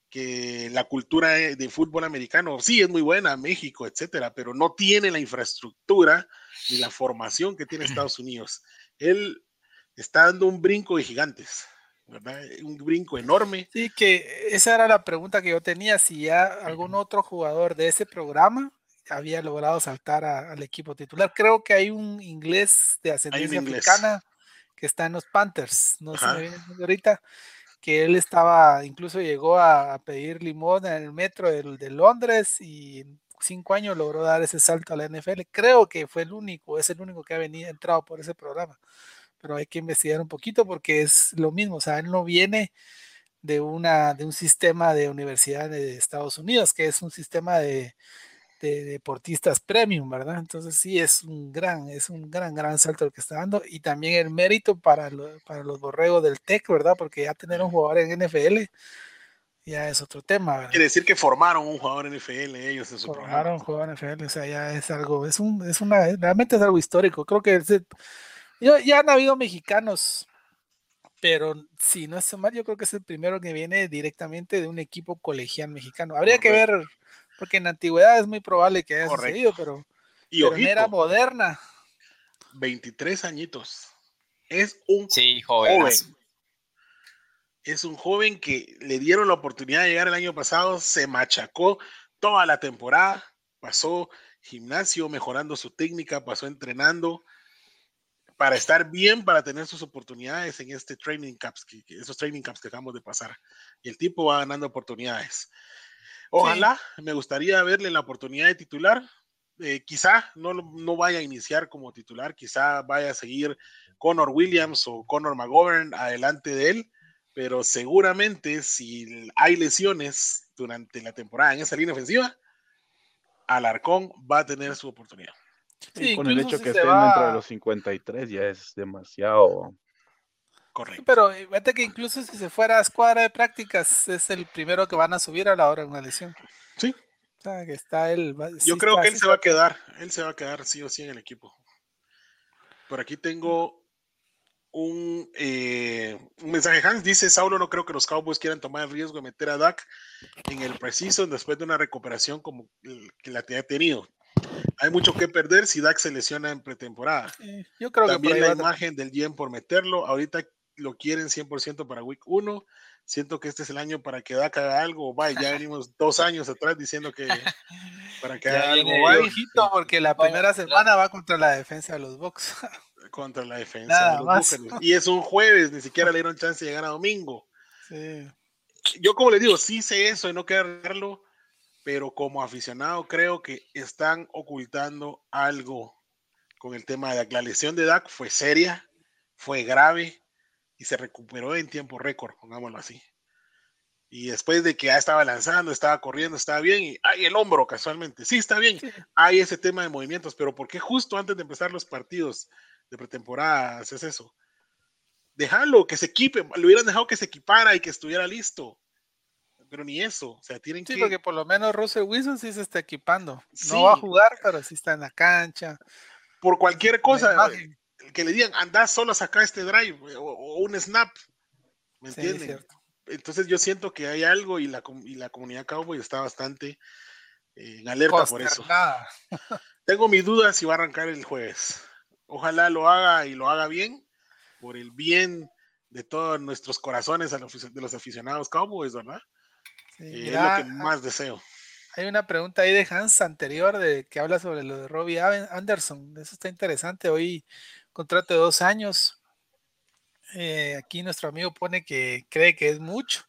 que la cultura de fútbol americano sí es muy buena, México, etcétera, pero no tiene la infraestructura ni la formación que tiene Estados Unidos. Él está dando un brinco de gigantes. ¿verdad? Un brinco enorme. Sí, que esa era la pregunta que yo tenía, si ya algún otro jugador de ese programa había logrado saltar al equipo titular. Creo que hay un inglés de ascendencia africana que está en los Panthers, no sé ahorita, que él estaba, incluso llegó a, pedir limón en el metro de, Londres y en cinco años logró dar ese salto a la NFL. Creo que fue el único, es el único que ha venido, entrado por ese programa. Pero hay que investigar un poquito porque es lo mismo, o sea, él no viene de, una, de un sistema de universidad de Estados Unidos, que es un sistema de, de deportistas premium, ¿verdad? Entonces sí es un gran, es un gran, gran salto el que está dando y también el mérito para, para los borregos del TEC, ¿verdad? Porque ya tener un jugador en NFL ya es otro tema, ¿verdad? Quiere decir que formaron un jugador en NFL ellos en su Formaron un jugador en NFL, o sea, ya es algo, es un, es una, realmente es algo histórico. Creo que ya, ya han habido mexicanos pero si no es mal, yo creo que es el primero que viene directamente de un equipo colegial mexicano. Habría que ver porque en la antigüedad es muy probable que haya sucedido, pero, y en era moderna. 23 añitos. Es un joven. Es un joven que le dieron la oportunidad de llegar el año pasado, se machacó toda la temporada, pasó gimnasio mejorando su técnica, pasó entrenando para estar bien, para tener sus oportunidades en este training camps, que, esos training camps que acabamos de pasar. Y el tipo va ganando oportunidades. Ojalá, me gustaría verle la oportunidad de titular. Eh, quizá no, no vaya a iniciar como titular, quizá vaya a seguir Connor Williams o Connor McGovern adelante de él, pero seguramente si hay lesiones durante la temporada en esa línea ofensiva, Alarcón va a tener su oportunidad. Sí, con el hecho que esté dentro de los 53 ya es demasiado Correcto. pero fíjate que incluso si se fuera a escuadra de prácticas, es el primero que van a subir a la hora de una lesión. Sí. O sea, que está él. Yo creo que él se va a quedar. Él se va a quedar sí o sí en el equipo. Por aquí tengo un, eh, un mensaje. Hans dice: Saulo, no creo que los Cowboys quieran tomar el riesgo de meter a Dak en el preciso después de una recuperación como que la ha tenido. Hay mucho que perder si Dak se lesiona en pretemporada. yo creo También que la imagen del GM por meterlo. Ahorita lo quieren 100% para Week 1 siento que este es el año para que Dak haga algo. Vaya, ya venimos dos años atrás diciendo que para que haga algo. porque la primera semana va contra la defensa de los Bucks. contra la defensa de los Y es un jueves, ni siquiera le dieron chance de llegar a domingo. Yo, como le digo, sí sé eso y no quiero darlo, pero como aficionado creo que están ocultando algo con el tema de Dak. La lesión de Dak fue seria, fue grave y se recuperó en tiempo récord, pongámoslo así. Y después de que ya estaba lanzando, estaba corriendo, estaba bien, y hay el hombro casualmente, sí está bien, hay ese tema de movimientos, pero ¿por qué justo antes de empezar los partidos de pretemporada haces eso? Déjalo, que se equipe, lo hubieran dejado que se equipara y que estuviera listo. Pero ni eso, o sea, tienen que. Sí, porque por lo menos Russell Wilson sí se está equipando. No va a jugar, pero sí está en la cancha. Por cualquier cosa, que le digan, anda solo a sacar este drive o, un snap. ¿Me entienden? Entonces yo siento que hay algo y la, y la comunidad cowboy está bastante eh, en alerta por eso. Tengo mis dudas si va a arrancar el jueves. Ojalá lo haga y lo haga bien, por el bien de todos nuestros corazones de los aficionados cowboys, ¿verdad? Eh, es lo que más deseo. Hay una pregunta ahí de Hans anterior de que habla sobre lo de Robbie Anderson. Eso está interesante. Hoy contrato de dos años. Eh, aquí nuestro amigo pone que cree que es mucho,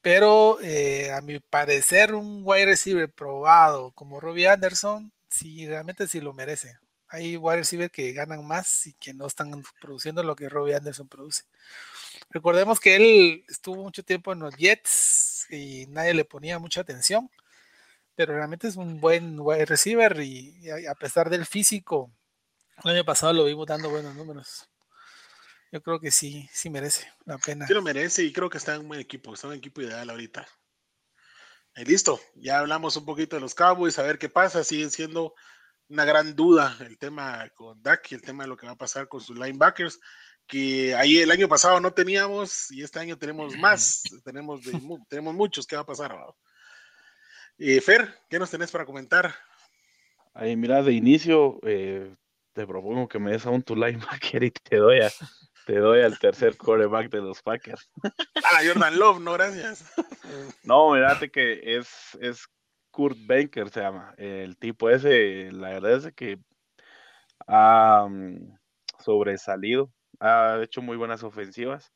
pero eh, a mi parecer un wide receiver probado como Robbie Anderson, sí, realmente sí lo merece. Hay wide receivers que ganan más y que no están produciendo lo que Robbie Anderson produce. Recordemos que él estuvo mucho tiempo en los Jets y nadie le ponía mucha atención, pero realmente es un buen wide receiver y a pesar del físico el año pasado lo vimos dando buenos números. Yo creo que sí, sí merece la pena. Sí lo merece y creo que está en un buen equipo, está en un equipo ideal ahorita. Y listo, ya hablamos un poquito de los Cowboys, a ver qué pasa. Siguen siendo una gran duda el tema con Dak y el tema de lo que va a pasar con sus linebackers, que ahí el año pasado no teníamos y este año tenemos más, tenemos, tenemos muchos. ¿Qué va a pasar? Eh, Fer, ¿qué nos tenés para comentar? Ahí, mira, de inicio, eh, te propongo que me des a un tu linebacker y te doy, te doy al tercer quarterback de los Packers. A Jordan Love, no, gracias. No, mirate que es, es Kurt Banker, se llama. El tipo ese, la verdad es que ha mm, sobresalido, ha hecho muy buenas ofensivas.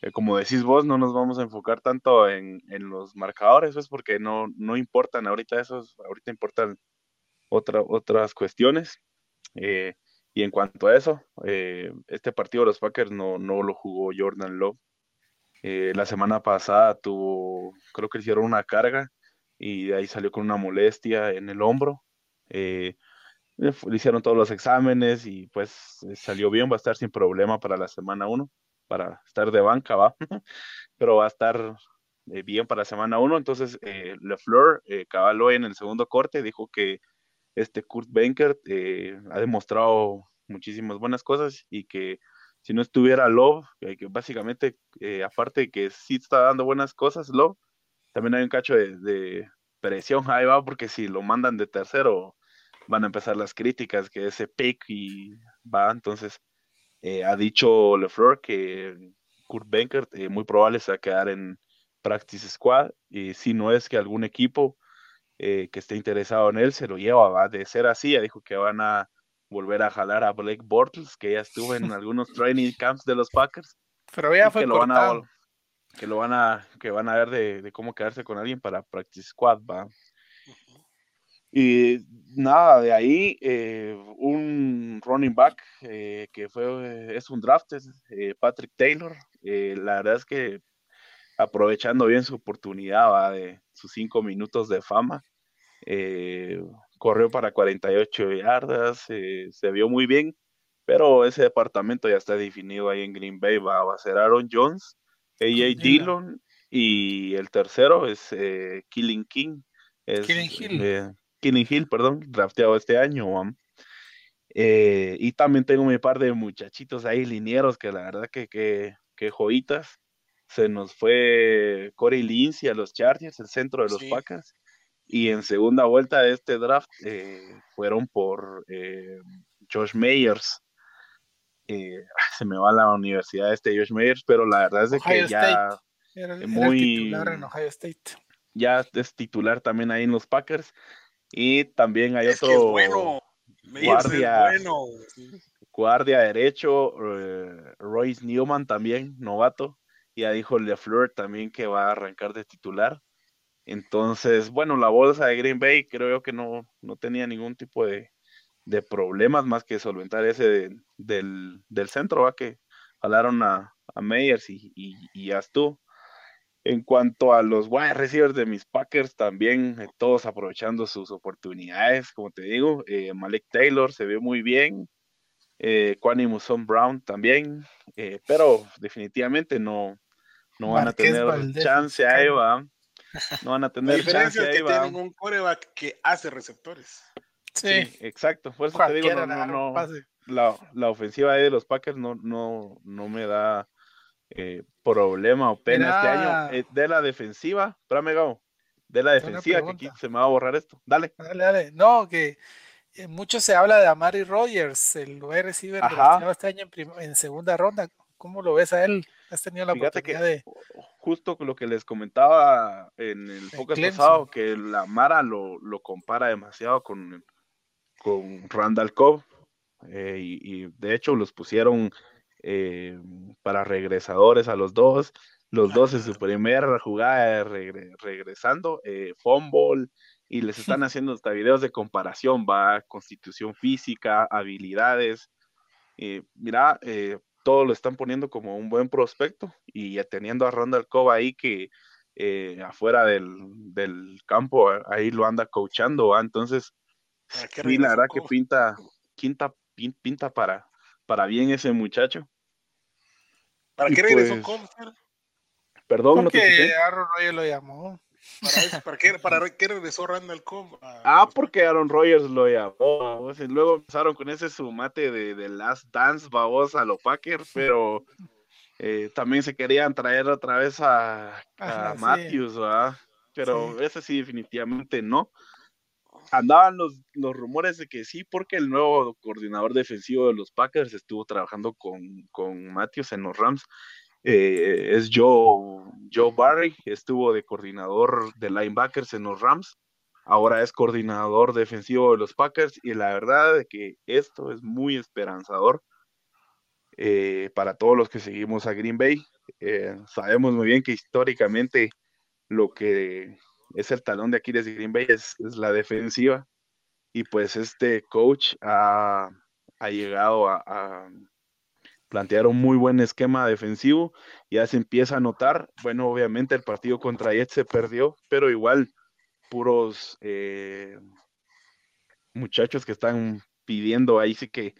Eh, como decís vos, no nos vamos a enfocar tanto en, en los marcadores, es pues, porque no, no importan ahorita esos, ahorita importan otra, otras cuestiones. Eh, y en cuanto a eso, eh, este partido de los Packers no, no lo jugó Jordan Love. Eh, la semana pasada tuvo, creo que hicieron una carga y de ahí salió con una molestia en el hombro. le hicieron todos los exámenes y pues salió bien, va a estar sin problema para la semana 1, para estar de banca, va, pero va a estar bien para la semana 1. Entonces, LeFleur cabaló en el segundo corte, dijo que este Kurt Benker eh, ha demostrado muchísimas buenas cosas y que si no estuviera Love, que básicamente, eh, aparte de que sí está dando buenas cosas, Love, también hay un cacho de, presión ahí va, porque si lo mandan de tercero, van a empezar las críticas, que ese pick y va, entonces eh, ha dicho LeFleur que Kurt Benker muy probable se va a quedar en Practice Squad y si no es que algún equipo eh, que esté interesado en él se lo lleva, va de ser así, ya dijo que van a volver a jalar a Blake Bortles, que ya estuvo en algunos training camps de los Packers. Pero ya fue que lo van a que lo van a que van a ver de, cómo quedarse con alguien para practice squad, va. Y nada, de ahí eh, un running back eh, que fue es un draft, Patrick Taylor. la verdad es que aprovechando bien su oportunidad ¿va? de sus cinco minutos de fama, eh, corrió para 48 yardas, eh, se vio muy bien, pero ese departamento ya está definido ahí en Green Bay, va, a ser Aaron Jones, AJ Dillon y el tercero es eh, Killing King, Es, Keenan Hill. Keenan Hill, perdón, drafteado este año. ¿va? Eh, y también tengo mi par de muchachitos ahí, linieros, que la verdad que, que, que joyitas. Se nos fue Corey Lindsey a los Chargers, el centro de los Sí. Packers. Y en segunda vuelta de este draft eh, fueron por eh, Josh Meyers. Eh, se me va a la universidad este Josh Meyers, pero la verdad es de Ohio que ya, Era, muy- titular en Ohio State. ya es titular también ahí en los Packers. Y también hay Es otro que es bueno. Meyers es guardia. bueno. guardia derecho, Royce Newman también, novato. Ya dijo LeFleur también que va a arrancar de titular. Entonces, bueno, la bolsa de Green Bay creo que no, no tenía ningún tipo de, de problemas más que solventar ese de- del, del centro, ¿va? que jalaron a, a Meyers y, y, y ya estuvo. En cuanto a los wide receivers de mis Packers, también eh, todos aprovechando sus oportunidades, como te digo, eh, Malik Taylor se ve muy bien, eh, Kwani Muson Brown también, eh, pero definitivamente no, no van a tener Valdés, chance ahí, mexicano. va. No van a La tener diferencia chance es ahí, que va. tienen un coreback que hace receptores. Sí, Sí, exacto. Por eso te digo, cualquiera no, no, no, la, la ofensiva ahí de los Packers no, no, no me da eh, problema o pena este año. Eh, de la defensiva, espérame, Gabo, de la defensiva, que aquí se me va a borrar esto. Dale. Dale, dale. No, que eh, mucho se habla de Amari Rogers, el wide receiver drafteado este año en, segunda ronda. ¿Cómo lo ves a él? ¿Has tenido la Fíjate que oportunidad de...? justo con lo que les comentaba en el podcast pasado, que la Mara lo, lo compara demasiado con, con Randall Cobb. eh, y, y de hecho los pusieron eh, para regresadores a los dos. Los dos en su primera jugada de regre- regresando, eh, fumble, y les están haciendo hasta videos de comparación, va, constitución física, habilidades. Eh, mira, eh, todo lo están poniendo como un buen prospecto y teniendo a Randall Cobb ahí que eh, afuera del, del campo, a- ahí lo anda coachando, ¿va? entonces ¿Para qué sí, la verdad que Cobb? pinta, pinta, pin- pinta para, para bien ese muchacho. ¿Para qué regresó pues, Cobb? Perdón, no te escuché. Aaron Rodgers lo llamó. ¿Para, eso? ¿Para qué, ¿Para qué regresó Randall Cobb? a Ah, porque Aaron Rodgers lo llamó, y luego empezaron con ese sumate de, de Last Dance, babos, a los Packers, pero eh, también se querían traer otra vez a, a Ajá, sí. Matthews, ¿verdad? Pero ese sí, definitivamente no. Andaban los, los rumores de que sí, porque el nuevo coordinador defensivo de los Packers estuvo trabajando con, con Matthews en los Rams. Eh, es Joe, Joe Barry, estuvo de coordinador de linebackers en los Rams ahora es coordinador defensivo de los Packers y la verdad es que esto es muy esperanzador eh, para todos los que seguimos a Green Bay. Eh, sabemos muy bien que históricamente lo que es el talón de Aquiles de Green Bay es, la defensiva y pues este coach ha, ha llegado a plantear un muy buen esquema defensivo, ya se empieza a notar, bueno, obviamente el partido contra Jets se perdió, pero igual puros eh, muchachos que están pidiendo ahí sí que,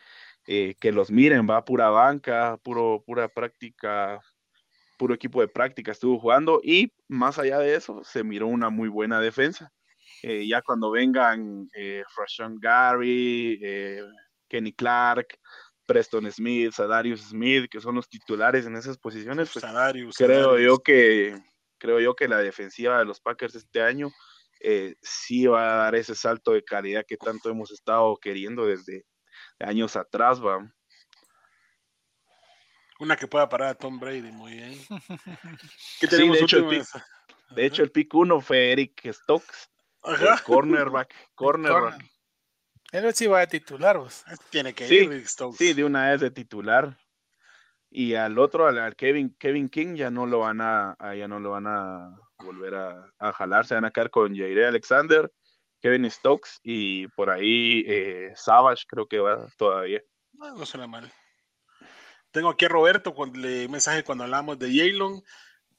eh, que los miren, va pura banca, puro, pura práctica, puro equipo de práctica estuvo jugando y más allá de eso se miró una muy buena defensa. Eh, ya cuando vengan eh, Gary, Kenny Clark, Preston Smith, Sadarius Smith, que son los titulares en esas posiciones, pues Sadarius, creo Sadarius. yo que creo yo que la defensiva de los Packers este año eh, sí va a dar ese salto de calidad que tanto hemos estado queriendo desde años atrás, va. Una que pueda parar a Tom Brady, muy bien. ¿Qué Sí, tenemos de hecho, el últimas? De hecho, el pick uno fue Eric Stokes, el cornerback, cornerback. Él sí va a titular, vos. Tiene que Sí, ir Rick Stokes. Sí, de una vez de titular. Y al otro, al, al Kevin, Kevin King, ya no lo van a, a- ya no lo van a volver a, a jalar, se van a quedar con Jair Alexander, Kevin Stokes y por ahí eh, Savage creo que va todavía. No, no suena mal. Tengo aquí a Roberto cuando le mensaje cuando hablamos de Jalen.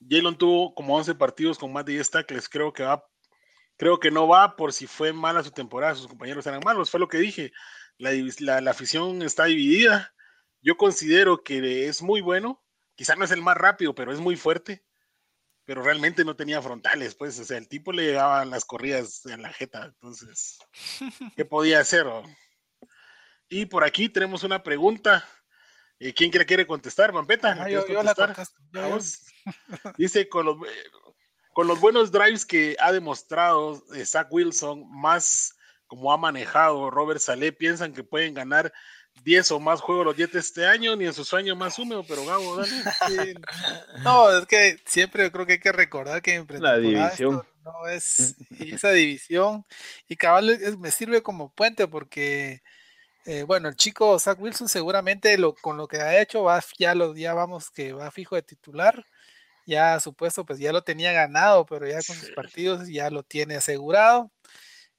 Jalen tuvo como 11 partidos con más de 10 tackles. Creo que va, creo que no va por si fue mala su temporada, sus compañeros eran malos. Fue lo que dije. La, la- la afición está dividida. Yo considero que es muy bueno. Quizá no es el más rápido, pero es muy fuerte. pero realmente no tenía frontales, pues, o sea, el tipo le llegaban las corridas en la jeta, entonces, ¿qué podía hacer? Y por aquí tenemos una pregunta. Eh, ¿Quién quiere, quiere contestar, Mampeta? Ah, yo, yo la contesto. Dice, con los, con los buenos drives que ha demostrado eh, Zach Wilson, más como ha manejado Robert Saleh, piensan que pueden ganar 10 o más juegos los Jets este año, ni en su sueño más húmedo, pero Gabo, dale. No, es que siempre creo que hay que recordar que en la división no es esa división y cabal me sirve como puente porque eh, bueno, el chico Zach Wilson seguramente lo, con lo que ha hecho va, ya lo ya vamos que va fijo de titular. Ya supuesto, pues ya lo tenía ganado, pero ya con sus partidos ya lo tiene asegurado.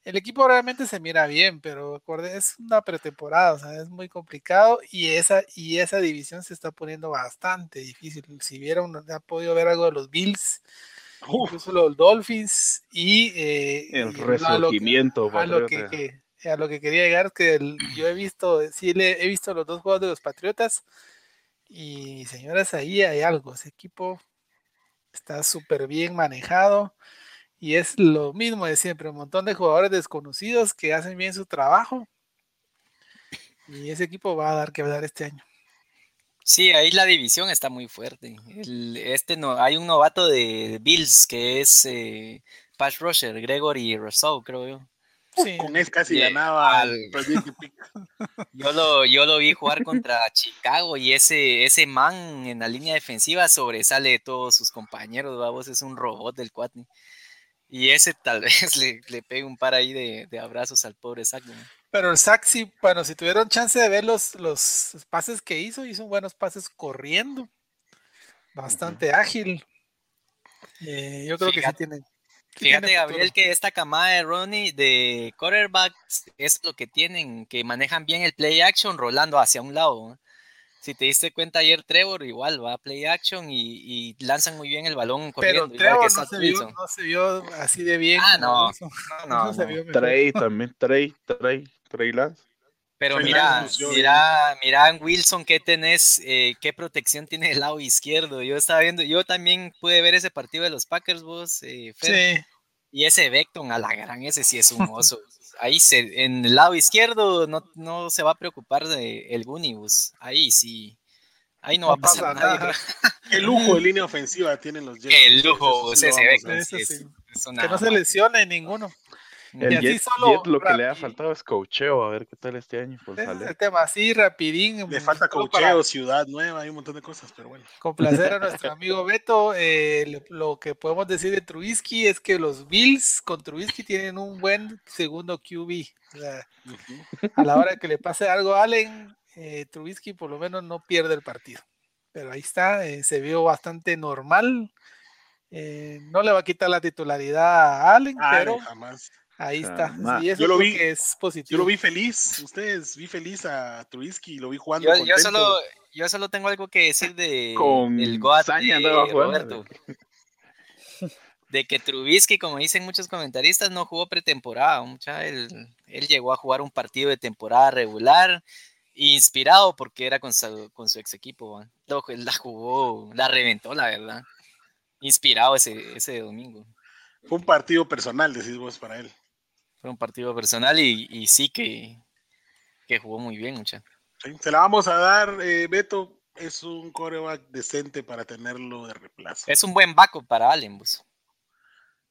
El equipo realmente se mira bien, pero es una pretemporada, o sea, es muy complicado y esa, y esa división se está poniendo bastante difícil. Si vieron, ha podido ver algo de los Bills, incluso los Dolphins y eh, el resurgimiento. A lo que, a lo que, quería llegar que yo he visto, sí, le, he visto los dos juegos de los Patriotas y señoras, ahí hay algo. Ese equipo está súper bien manejado y es lo mismo de siempre, un montón de jugadores desconocidos que hacen bien su trabajo. Y ese equipo va a dar que hablar este año. Sí, ahí la división está muy fuerte. este no, hay un novato de Bills que es eh, Pash Rusher, Gregory Rousseau, creo yo. Sí. Con él casi ganaba al yo lo, yo lo vi jugar contra Chicago y ese, ese man en la línea defensiva sobresale de todos sus compañeros, vamos, es un robot del cuate. Y ese tal vez le, le pegue un par ahí de, abrazos al pobre Zach. Pero el Zach sí, bueno, si tuvieron chance de ver los, los pases que hizo, hizo buenos pases corriendo. Bastante ágil. Eh, yo creo que sí tiene. Fíjate, Gabriel, que esta camada de Ronnie de quarterbacks es lo que tienen, que manejan bien el play action rolando hacia un lado si te diste cuenta ayer, Trevor igual va a play action y, lanzan muy bien el balón corriendo. Pero Trevor no, se vio, no, se vio, así de bien. Ah, no. No, no, Trey también, Trey, Trey, Trey Lance. Pero mira, mira, mira Wilson qué tenés, eh, qué protección tiene el lado izquierdo. Yo estaba viendo, yo también pude ver ese partido de los Packers, vos, eh, Sí. Y ese Beckton a la gran, ese sí es un oso ahí se, en el lado izquierdo no, no se va a preocupar de el Gunibus. Ahí sí. Ahí no, va a pasar nada. Qué lujo de línea ofensiva tienen los Jets. El lujo, ese se ve. que no se lesione ninguno. El Jet, solo, lo que le ha faltado es cocheo, a ver qué tal este año. Pues, el tema así, rapidín. Le falta cocheo, ciudad nueva, hay un montón de cosas, pero bueno. Complacer a nuestro amigo Beto. Eh, lo que podemos decir de Trubisky es que los Bills con Trubisky tienen un buen segundo QB. A la hora que le pase algo a Allen, eh, Trubisky por lo menos no pierde el partido. Pero ahí está, eh, se vio bastante normal. no le va a quitar la titularidad a Allen, pero jamás Ahí está. yo lo vi, es positivo. Yo lo vi feliz. Ustedes vi feliz a Trubisky, lo vi jugando. Yo, yo solo, yo solo tengo algo que decir de Con el Goat de Roberto. De que Trubisky, como dicen muchos comentaristas, no jugó pretemporada. Mucha, él, él llegó a jugar un partido de temporada regular, inspirado porque era con su, con su ex equipo. La jugó, la reventó, la verdad. Inspirado ese, ese domingo. Fue un partido personal, decís vos, para él. Fue un partido personal y, sí que, jugó muy bien, mucha. se la vamos a dar, eh, Beto. Es un coreback decente para tenerlo de reemplazo. Es un buen backup para Allen, pues.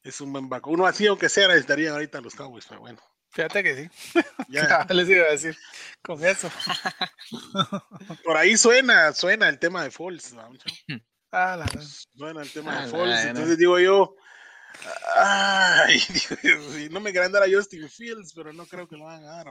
Es un buen backup. Uno así, aunque sea, necesitarían ahorita los Cowboys, pero bueno. Fíjate que sí. Ya. les iba a decir con eso. Por ahí suena, suena el tema de Falls. Ah, la, suena el tema de ah, Falls. Entonces digo yo, Ay, Dios, no me quieren dar a Justin Fields, pero no creo que lo van a dar.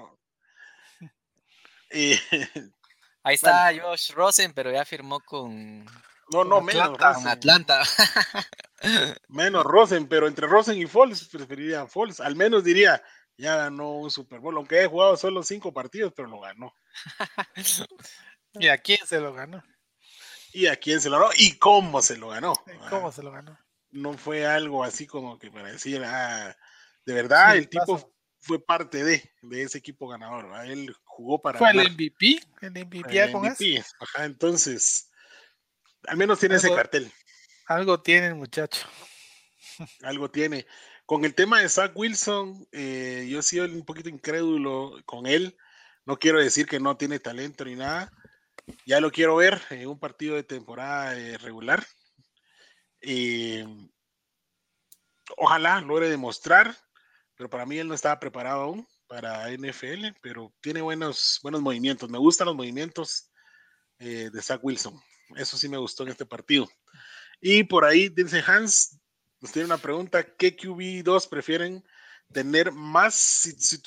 Ahí está Josh Rosen, pero ya firmó con. No, no, menos Rosen. Atlanta. menos Rosen, pero entre Rosen y Foles preferiría Foles. Al menos diría, ya ganó un Super Bowl, aunque haya jugado solo cinco partidos, pero lo ganó. ¿Y a quién se lo ganó? ¿Y a quién se lo ganó? ¿Y cómo se lo ganó? ¿Cómo se lo ganó? No fue algo así como que para decir, ah, de verdad, el tipo fue parte de, de ese equipo ganador, él jugó para... Fue el MVP, el MVP, con entonces, al menos tiene ese cartel. Algo tiene el muchacho. Algo tiene. Con el tema de Zach Wilson, eh, yo he sido un poquito incrédulo con él. No quiero decir que no tiene talento ni nada. Ya lo quiero ver en un partido de temporada eh, regular. Eh, ojalá logre demostrar, pero para mí él no estaba preparado aún para NFL, pero tiene buenos, buenos movimientos. Me gustan los movimientos de Zach Wilson. Eso sí me gustó en este partido. Y por ahí dice Hans, nos tiene una pregunta, ¿qué QB2 prefieren tener más si,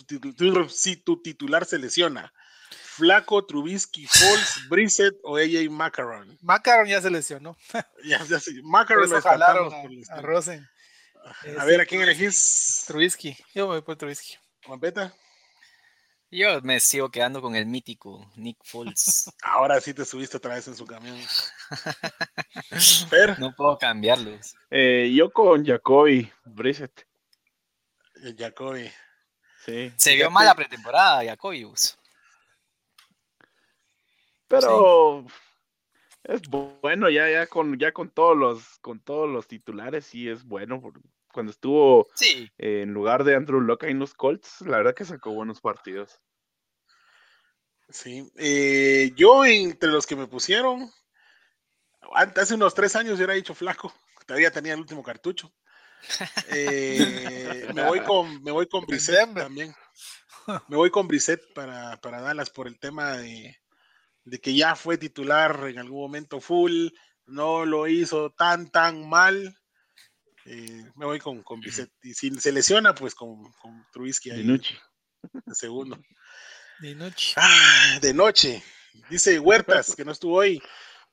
tu, titular se lesiona? Flaco, Trubisky, Foles, Brissett o AJ Macaron. Macaron ya se lesionó. ya, ya Macaron lo jalaron a, a Rosen. A ver, ¿a quién elegís? Trubisky. Yo me voy por Trubisky. ¿Mampeta? Yo me sigo quedando con el mítico Nick Foles. Ahora sí te subiste otra vez en su camión. No puedo cambiarlos. Eh, yo con Jacoby Brissett. Jacoby. Sí. Se vio mal la pretemporada, Jacoby. Pero es bueno, ya, ya con ya con todos los, con todos los titulares, sí es bueno. Cuando estuvo en lugar de Andrew Locke en los Colts, la verdad que sacó buenos partidos. Sí, eh, yo entre los que me pusieron, hace unos tres años yo era dicho flaco, todavía tenía el último cartucho. Eh, me voy con, me voy con Brissett también. Me voy con Brissett para, para Dallas por el tema de, que ya fue titular en algún momento full, no lo hizo tan, tan mal. Eh, me voy con, con Brissett. Y si se lesiona, pues con, con Trubisky ahí. De segundo. De noche. Ah, de noche. Dice Huertas, que no estuvo hoy.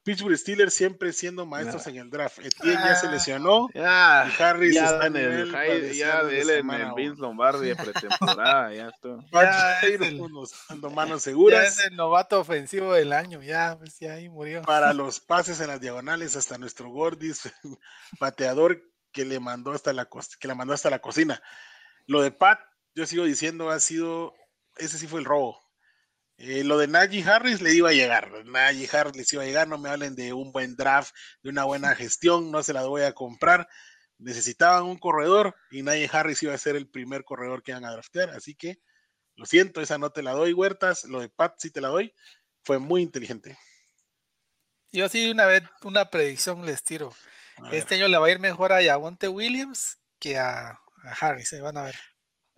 Pittsburgh Steelers siempre siendo maestros en el draft. Etienne ya se lesionó. Ya, y Harris ya está en el, ya de él en el Vince Lombardi de pretemporada. ya está. Ya es el, dando manos seguras. Ya es el novato ofensivo del año. Ya, pues ya ahí murió. Para los pases en las diagonales, hasta nuestro Gordis, bateador que le mandó hasta la que le mandó hasta la cocina. Lo de Pat, yo sigo diciendo, ha sido ese sí fue el robo. Eh, lo de Najee Harris le iba a llegar. Najee Harris les iba a llegar. No me hablen de un buen draft, de una buena gestión. No se la voy a comprar. Necesitaban un corredor y Najee Harris iba a ser el primer corredor que iban a draftear. Así que lo siento, esa no te la doy, Huertas. Lo de Pat sí te la doy. Fue muy inteligente. Yo sí, una vez, una predicción les tiro. este año le va a ir mejor a Yavonte Williams que a, a Harris. Se van a ver.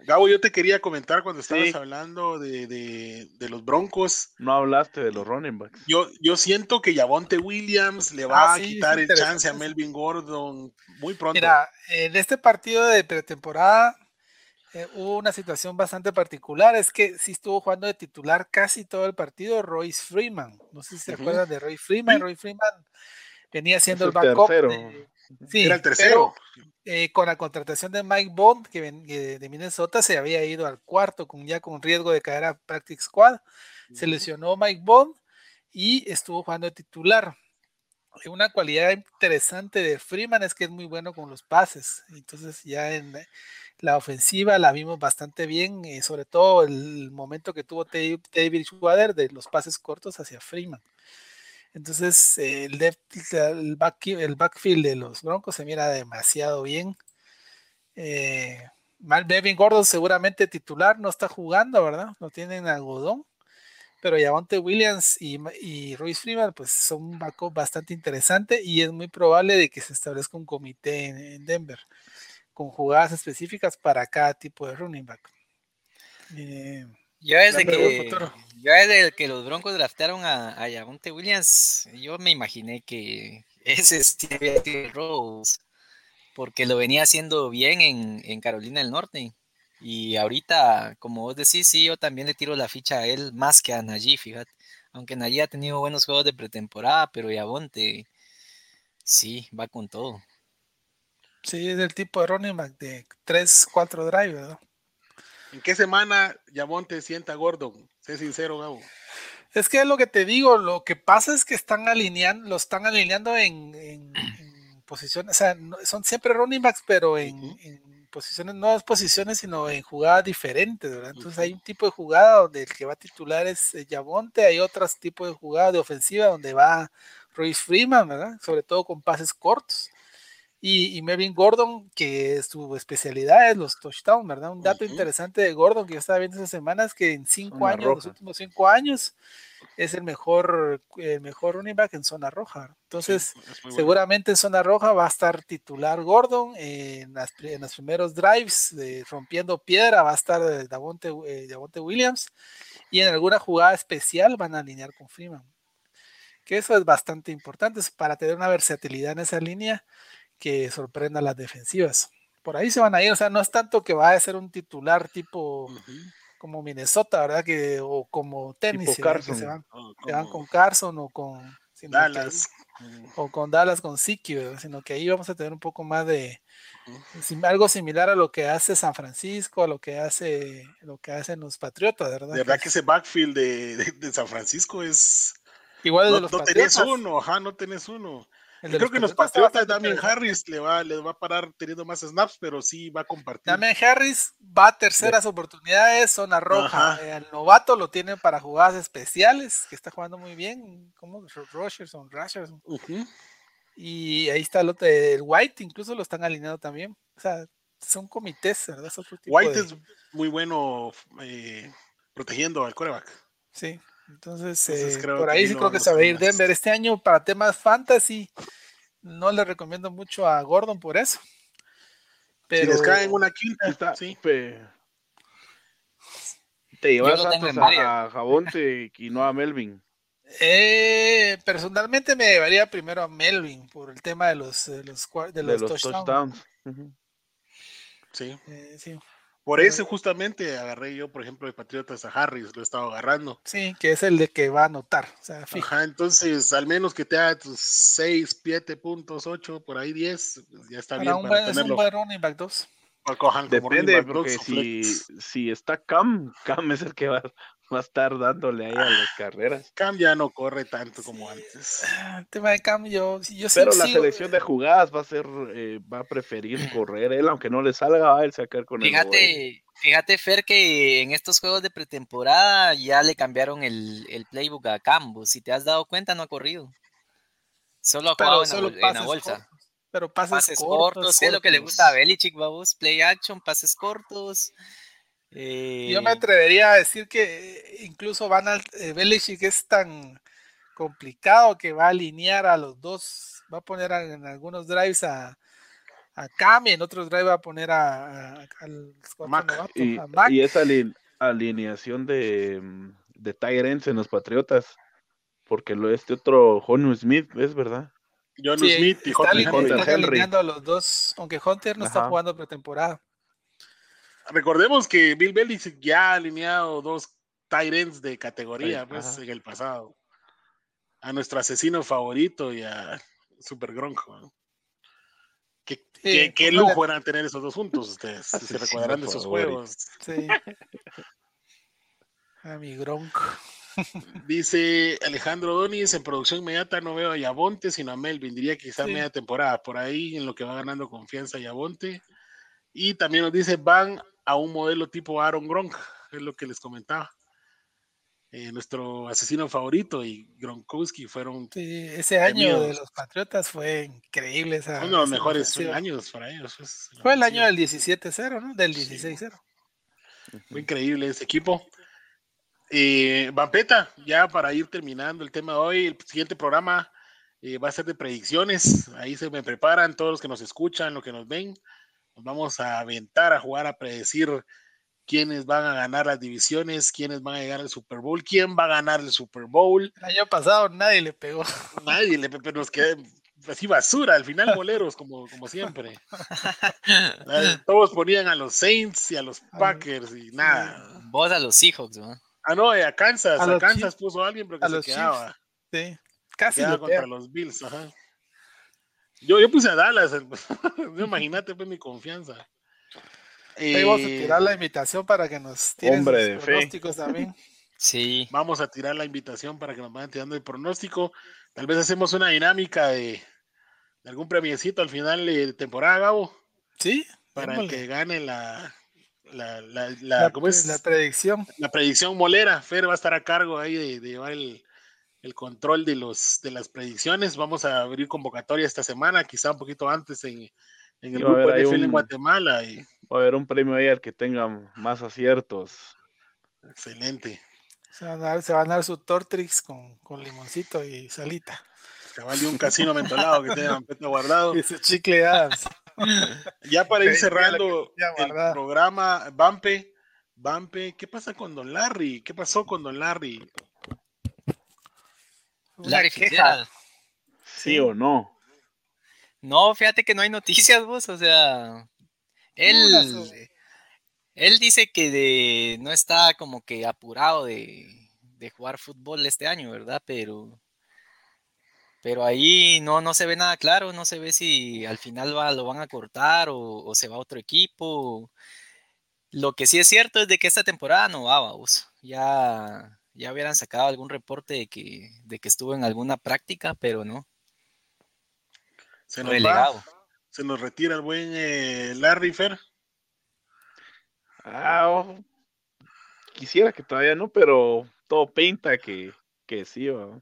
Gabo, yo te quería comentar cuando estabas hablando de, los Broncos. No hablaste de los running backs. Yo, yo siento que Yavonte Williams le va ah, a quitar el chance a Melvin Gordon muy pronto. Mira, en este partido de pretemporada eh, hubo una situación bastante particular. Es que sí estuvo jugando de titular casi todo el partido Royce Freeman. No sé si se acuerdan de Roy Freeman. Roy Freeman venía siendo el, backup. Sí, Era el tercero. Eh, con la contratación de Mike Bond, que de Minnesota se había ido al cuarto, con, ya con riesgo de caer a Practice Squad. Se lesionó Mike Bond y estuvo jugando de titular. Una cualidad interesante de Freeman es que es muy bueno con los pases. Entonces, ya en la ofensiva la vimos bastante bien, eh, sobre todo el momento que tuvo David Schwader de los pases cortos hacia Freeman. Entonces, el, el, backfield de los Broncos se mira demasiado bien. Eh, Mal Devin Gordon seguramente titular, no está jugando, ¿verdad? No tienen algodón. Pero Yavonte Williams y, Royce Freeman pues son un backup bastante interesante y es muy probable de que se establezca un comité en, Denver con jugadas específicas para cada tipo de running back. Eh, yo desde que, yo desde que los Broncos draftaron a, a Williams, yo me imaginé que ese Steve Rose, porque lo venía haciendo bien en, en, Carolina del Norte. Y ahorita, como vos decís, sí, yo también le tiro la ficha a él más que a Najee, fíjate. Aunque Najee ha tenido buenos juegos de pretemporada, pero Yavonte, sí, va con todo. Sí, es del tipo de running back de 3, 4 drive, ¿verdad? ¿En qué semana te sienta Gordon? Sé sincero, Gabo. Es que es lo que te digo, lo que pasa es que están alineando, lo están alineando en, posiciones, o sea, son siempre running backs, pero en, posiciones, no posiciones, sino en jugadas diferentes, ¿verdad? Entonces hay un tipo de jugada donde el que va a titular es eh, Yavonte, hay otros tipos de jugada de ofensiva donde va Royce Freeman, ¿verdad? Sobre todo con pases cortos. Y, y Melvin Gordon, que su especialidad es los touchdowns, ¿verdad? Un dato interesante de Gordon que yo estaba viendo esas semanas, que en cinco años, los últimos cinco años, es el mejor, el mejor running back en zona roja. Entonces, seguramente en zona roja va a estar titular Gordon en, en los primeros drives, de, rompiendo piedra, va a estar Davonte, eh, Davonte Williams, y en alguna jugada especial van a alinear con Freeman. Que eso es bastante importante para tener una versatilidad en esa línea que sorprenda a las defensivas. Por ahí se van a ir, o sea, no es tanto que va a ser un titular tipo como Minnesota, ¿verdad? Que, o como tenis, que se van, con Carson o con Dallas. o con Dallas con Siki, sino que ahí vamos a tener un poco más de algo similar a lo que hace San Francisco, a lo que hace lo que hacen los Patriotas, ¿verdad? De verdad que ese backfield de, San Francisco es igual de los no tenés uno, ajá, no tenés uno. Creo que los Patriotas, Damian Harris le va, les va a parar teniendo más snaps, pero sí va a compartir. Damian Harris va a terceras oportunidades, zona roja. El novato lo tiene para jugadas especiales, que está jugando muy bien, como Rogers Y ahí está el, otro, el White, incluso lo están alineando también. O sea, son comités, ¿verdad? White es muy bueno eh, protegiendo al coreback. Sí, entonces, eh, por ahí sí creo que se va a ir Denver. Este año para temas fantasy no le recomiendo mucho a Gordon por eso. Pero... Si les cae en una quinta, está, sí. Te llevas a, a Jabonte y no a Melvin. Eh, personalmente me llevaría primero a Melvin por el tema de los, de los, de los, touchdowns. Sí. Eh, sí. Por eso justamente agarré yo, por ejemplo, de Patriotas a Harris, lo he estado agarrando. Sí, que es el de que va a anotar. O sea, Ajá, entonces al menos que te haga tus 6, 7 puntos, 8, por ahí 10, pues, ya está bien. Un para Es un buen running back 2. Depende, porque si, si está Cam, Cam es el que va, va a estar dándole ahí a las carreras. Cam ya no corre tanto como antes. El tema de Cam, yo, yo Pero la selección de jugadas va a ser, eh, va a preferir correr él, aunque no le salga, va a él sacar con fíjate, Fíjate, Fer, que en estos juegos de pretemporada ya le cambiaron el, el playbook a Cam. Si te has dado cuenta, no ha corrido. Solo ha jugado en, la, bolsa. Pero pases, cortos, es lo que le gusta a Belichick, vamos. Play action, pases cortos. Yo me eh, atrevería a decir que incluso Van a eh, Belichick es tan complicado que va a alinear a los dos, va a poner en algunos drives a, a Cam y en otros drives va a poner a, a, Mac. y, esa alineación de, de Tyrants en los Patriotas, porque lo este otro Jonu Smith, ¿es verdad? John Smith y Hunter Henry. a los dos, aunque Hunter no está jugando pretemporada. Recordemos que Bill Belichick ya ha alineado dos Tyrants de categoría pues, en el pasado. A nuestro asesino favorito y a Super Gronco. Qué, lujo eran tener esos dos juntos ustedes. se recordarán de esos juegos. Sí. a mi Gronco. Dice Alejandro Donis, en producción inmediata no veo a Yabonte, sino a Melvin. Diría que quizá media temporada, por ahí en lo que va ganando confianza Yabonte. Y también nos dice, van a un modelo tipo Aaron Gronk, es lo que les comentaba. Eh, nuestro asesino favorito y Gronkowski fueron. ese año de los Patriotas fue increíble. Esa, uno de los mejores años para ellos. Pues, fue el año del 17-0, ¿no? Del 16-0. Fue increíble ese equipo. Eh, Vampeta, ya para ir terminando el tema de hoy, el siguiente programa eh, va a ser de predicciones. Ahí se me preparan todos los que nos escuchan, los que nos ven. Nos vamos a aventar a jugar a predecir quiénes van a ganar las divisiones, quiénes van a llegar al Super Bowl, quién va a ganar el Super Bowl. El año pasado nadie le pegó. Nadie le pegó, nos quedó así basura, al final boleros, como, como siempre. Todos ponían a los Saints y a los Packers y nada. Vos a los Seahawks, ¿no? Ah, no, a Kansas, a, Kansas puso a alguien, pero que se quedaba. Sí, casi quedaba contra los Bills, ajá. Yo, yo puse a Dallas, imagínate pues mi confianza. Ahí vamos a tirar la invitación para que nos tiren Hombre pronósticos también. Sí. Vamos a tirar la invitación para que nos vayan tirando el pronóstico. Tal vez hacemos una dinámica de, algún premiecito al final de temporada, Gabo. Sí. Para que gane la, la, la, ¿cómo es? la predicción. La predicción molera. Fer va a estar a cargo ahí de, llevar el, el control de, los, de las predicciones. Vamos a abrir convocatoria esta semana, quizá un poquito antes en, en el grupo haber ahí NFL en Guatemala. Y, Va a haber un premio ahí al que tenga más aciertos. excelente. Se van a dar, se van a dar su Tortrix con, con limoncito y salita. Cabal de un casino mentolado que tiene Vampeta guardado. Y su chicle Adams. Ya para ir cerrando el programa, Vampe, Vampe, ¿qué pasa con Don Larry? ¿Qué pasó con Don Larry? Una Larry queja. ¿Sí o no? No, fíjate que no hay noticias, vos, o sea, él, él dice que de- no está como que apurado de, de jugar fútbol este año, ¿verdad? Pero, pero ahí no, no se ve nada claro, no se ve si al final va, lo van a cortar o, o se va a otro equipo. Lo que sí es cierto es de que esta temporada no va, vamos. Ya, ya hubieran sacado algún reporte de que, de que estuvo en alguna práctica, pero no. Se nos va, se nos retira el buen eh, Larry Fer. Ah, oh, quisiera que todavía no, pero todo pinta que, que sí. ¿va?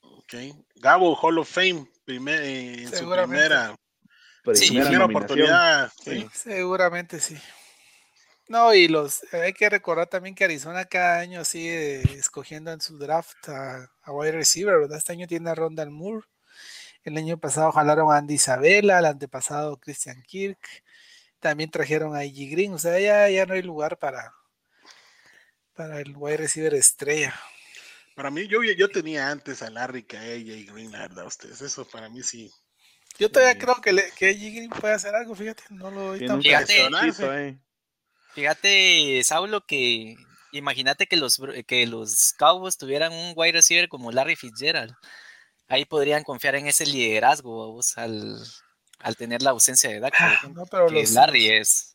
Ok. Gabo, Hall of Fame, primer, eh, en su Seguramente. primera, Sí, Primera primera oportunidad. sí. Seguramente sí. No, y los hay que recordar también que Arizona cada año sigue escogiendo en su draft a, a wide receiver, ¿verdad? Este año tiene a Rondal Moore. El año pasado jalaron a Andy Isabella, el antepasado Christian Kirk. También trajeron a IG Green. O sea, ya, ya no hay lugar para, para el wide receiver estrella. Para mí, yo, yo tenía antes a Larry que a AJ Green, la verdad, ustedes. Eso para mí sí. Yo todavía Sí. creo que, le- que AJ Green puede hacer algo, fíjate. No lo doy tan Fíjate. Fíjate, Saulo, que imagínate que los, que los Cowboys tuvieran un wide receiver como Larry Fitzgerald. Ahí podrían confiar en ese liderazgo vamos, al, al tener la ausencia de Dak, ejemplo. No, pero que los, Larry es.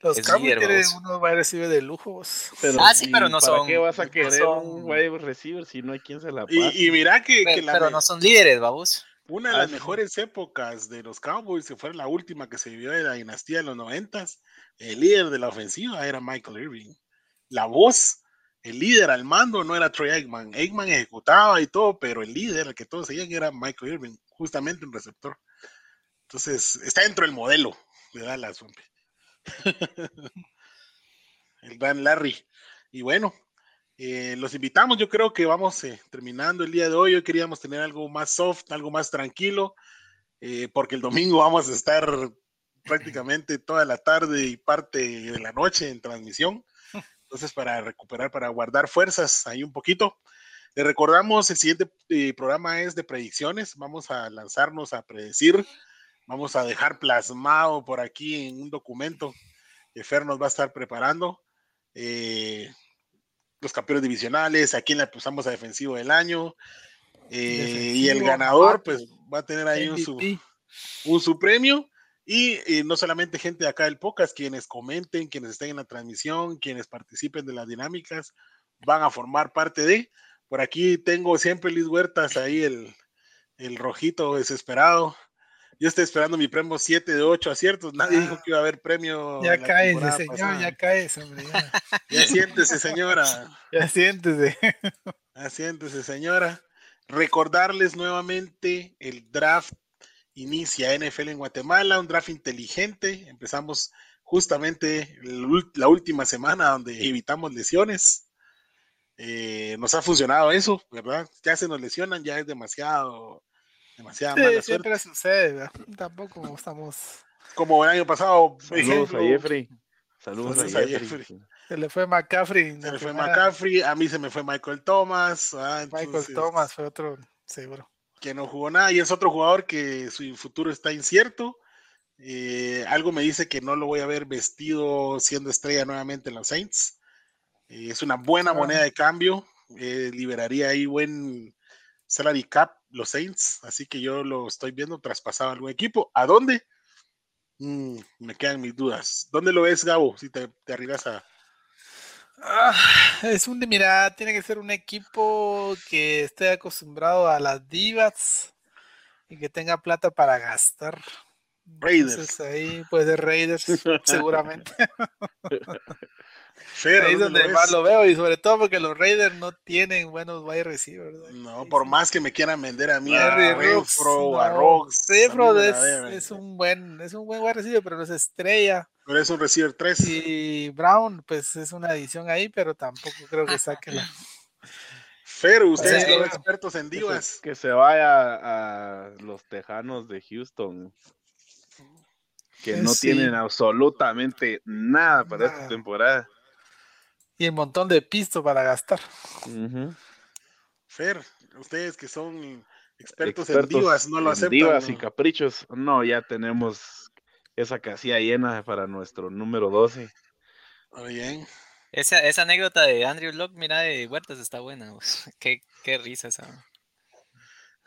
los es Cowboys líder, tienen unos wide receiver de lujo. vos. Pero, Ah, sí, pero ¿y no ¿para son- qué vas a no querer son- un wide receiver si no hay quien se la pase? Y, y mira que, que Pe- la Pero me- no son líderes, vamos. una de Ah, las mejores épocas de los Cowboys, que fue la última que se vivió de la dinastía de los noventas, el líder de la ofensiva era Michael Irving. La voz, el líder al mando no era Troy Aikman. Aikman ejecutaba y todo, pero el líder, el que todos seguían, era Michael Irving, justamente un receptor. Entonces, está dentro del modelo de Dallas, hombre. el gran Larry. Y bueno, eh, los invitamos, yo creo que vamos eh, terminando el día de hoy. Hoy queríamos tener algo más soft, algo más tranquilo, eh, porque el domingo vamos a estar prácticamente toda la tarde y parte de la noche en transmisión. Entonces, para recuperar, para guardar fuerzas ahí un poquito. Le recordamos, el siguiente eh, programa es de predicciones. Vamos a lanzarnos a predecir. Vamos a dejar plasmado por aquí en un documento que Fer nos va a estar preparando. Eh, los campeones divisionales, a quién le pusimos a defensivo del año. eh, y el ganador, novato, pues va a tener ahí un, su, un su premio. Y eh, no solamente gente de acá del podcast, quienes comenten, quienes estén en la transmisión, quienes participen de las dinámicas, van a formar parte de. Por aquí tengo siempre Luis Huertas, ahí el, el rojito desesperado. Yo estoy esperando mi premio 7 de 8 aciertos. Nadie dijo que iba a haber premio. Ya cae señor, pasada. ya cae hombre. Ya, Ya siéntese, señora. ya siéntese. Asiéntese, señora. Recordarles nuevamente el draft inicia NFL en Guatemala, un draft inteligente. Empezamos justamente la última semana donde evitamos lesiones. Eh, nos ha funcionado eso, ¿verdad? Ya se nos lesionan, ya es demasiado, demasiada Sí, mala suerte. siempre sucede, ¿verdad? Tampoco estamos. Como el año pasado, Saludos ejemplo, a Jeffrey. Saludos, Saludos a a Jeffrey. Jeffrey. Se le fue McCaffrey. se la me fue. McCaffrey, a mí se me fue Michael Thomas. ah, Michael entonces- Thomas fue otro, seguro. Que no jugó nada y es otro jugador que su futuro está incierto. Eh, algo me dice que no lo voy a ver vestido siendo estrella nuevamente en los Saints. Eh, es una buena moneda de cambio. eh, liberaría ahí buen salary cap los Saints. Así que yo lo estoy viendo traspasado a algún equipo. ¿A dónde? Mm, me quedan mis dudas. ¿Dónde lo ves, Gabo? Si te, te arriesgas a. Ah, es un, mira, tiene que ser un equipo que esté acostumbrado a las divas y que tenga plata para gastar. Raiders. Entonces ahí puede ser Raiders, seguramente. Fer, Ahí es ¿dónde donde lo más lo veo y sobre todo porque los Raiders no tienen buenos wide receivers. ¿verdad? No, por sí. más que me quieran vender a mí, a Renfro, a me es, es un buen, es un buen wide receiver, pero no es estrella. Pero es un receiver 3. Y Brown, pues es una adición ahí, pero tampoco creo que saque la. Fer, ustedes Sí. que son expertos en divas. que se vaya a los Tejanos de Houston. Que no Sí. tienen absolutamente nada para esta temporada. Y un montón de pisto para gastar. Fer, ustedes que son expertos, en Expertos divas, no lo en aceptan. Divas ¿no? y caprichos. No, ya tenemos esa casilla llena para nuestro número 12. Muy bien. Esa, esa anécdota de Andrew Locke, mira, de Huertas está buena. Qué, qué risa esa.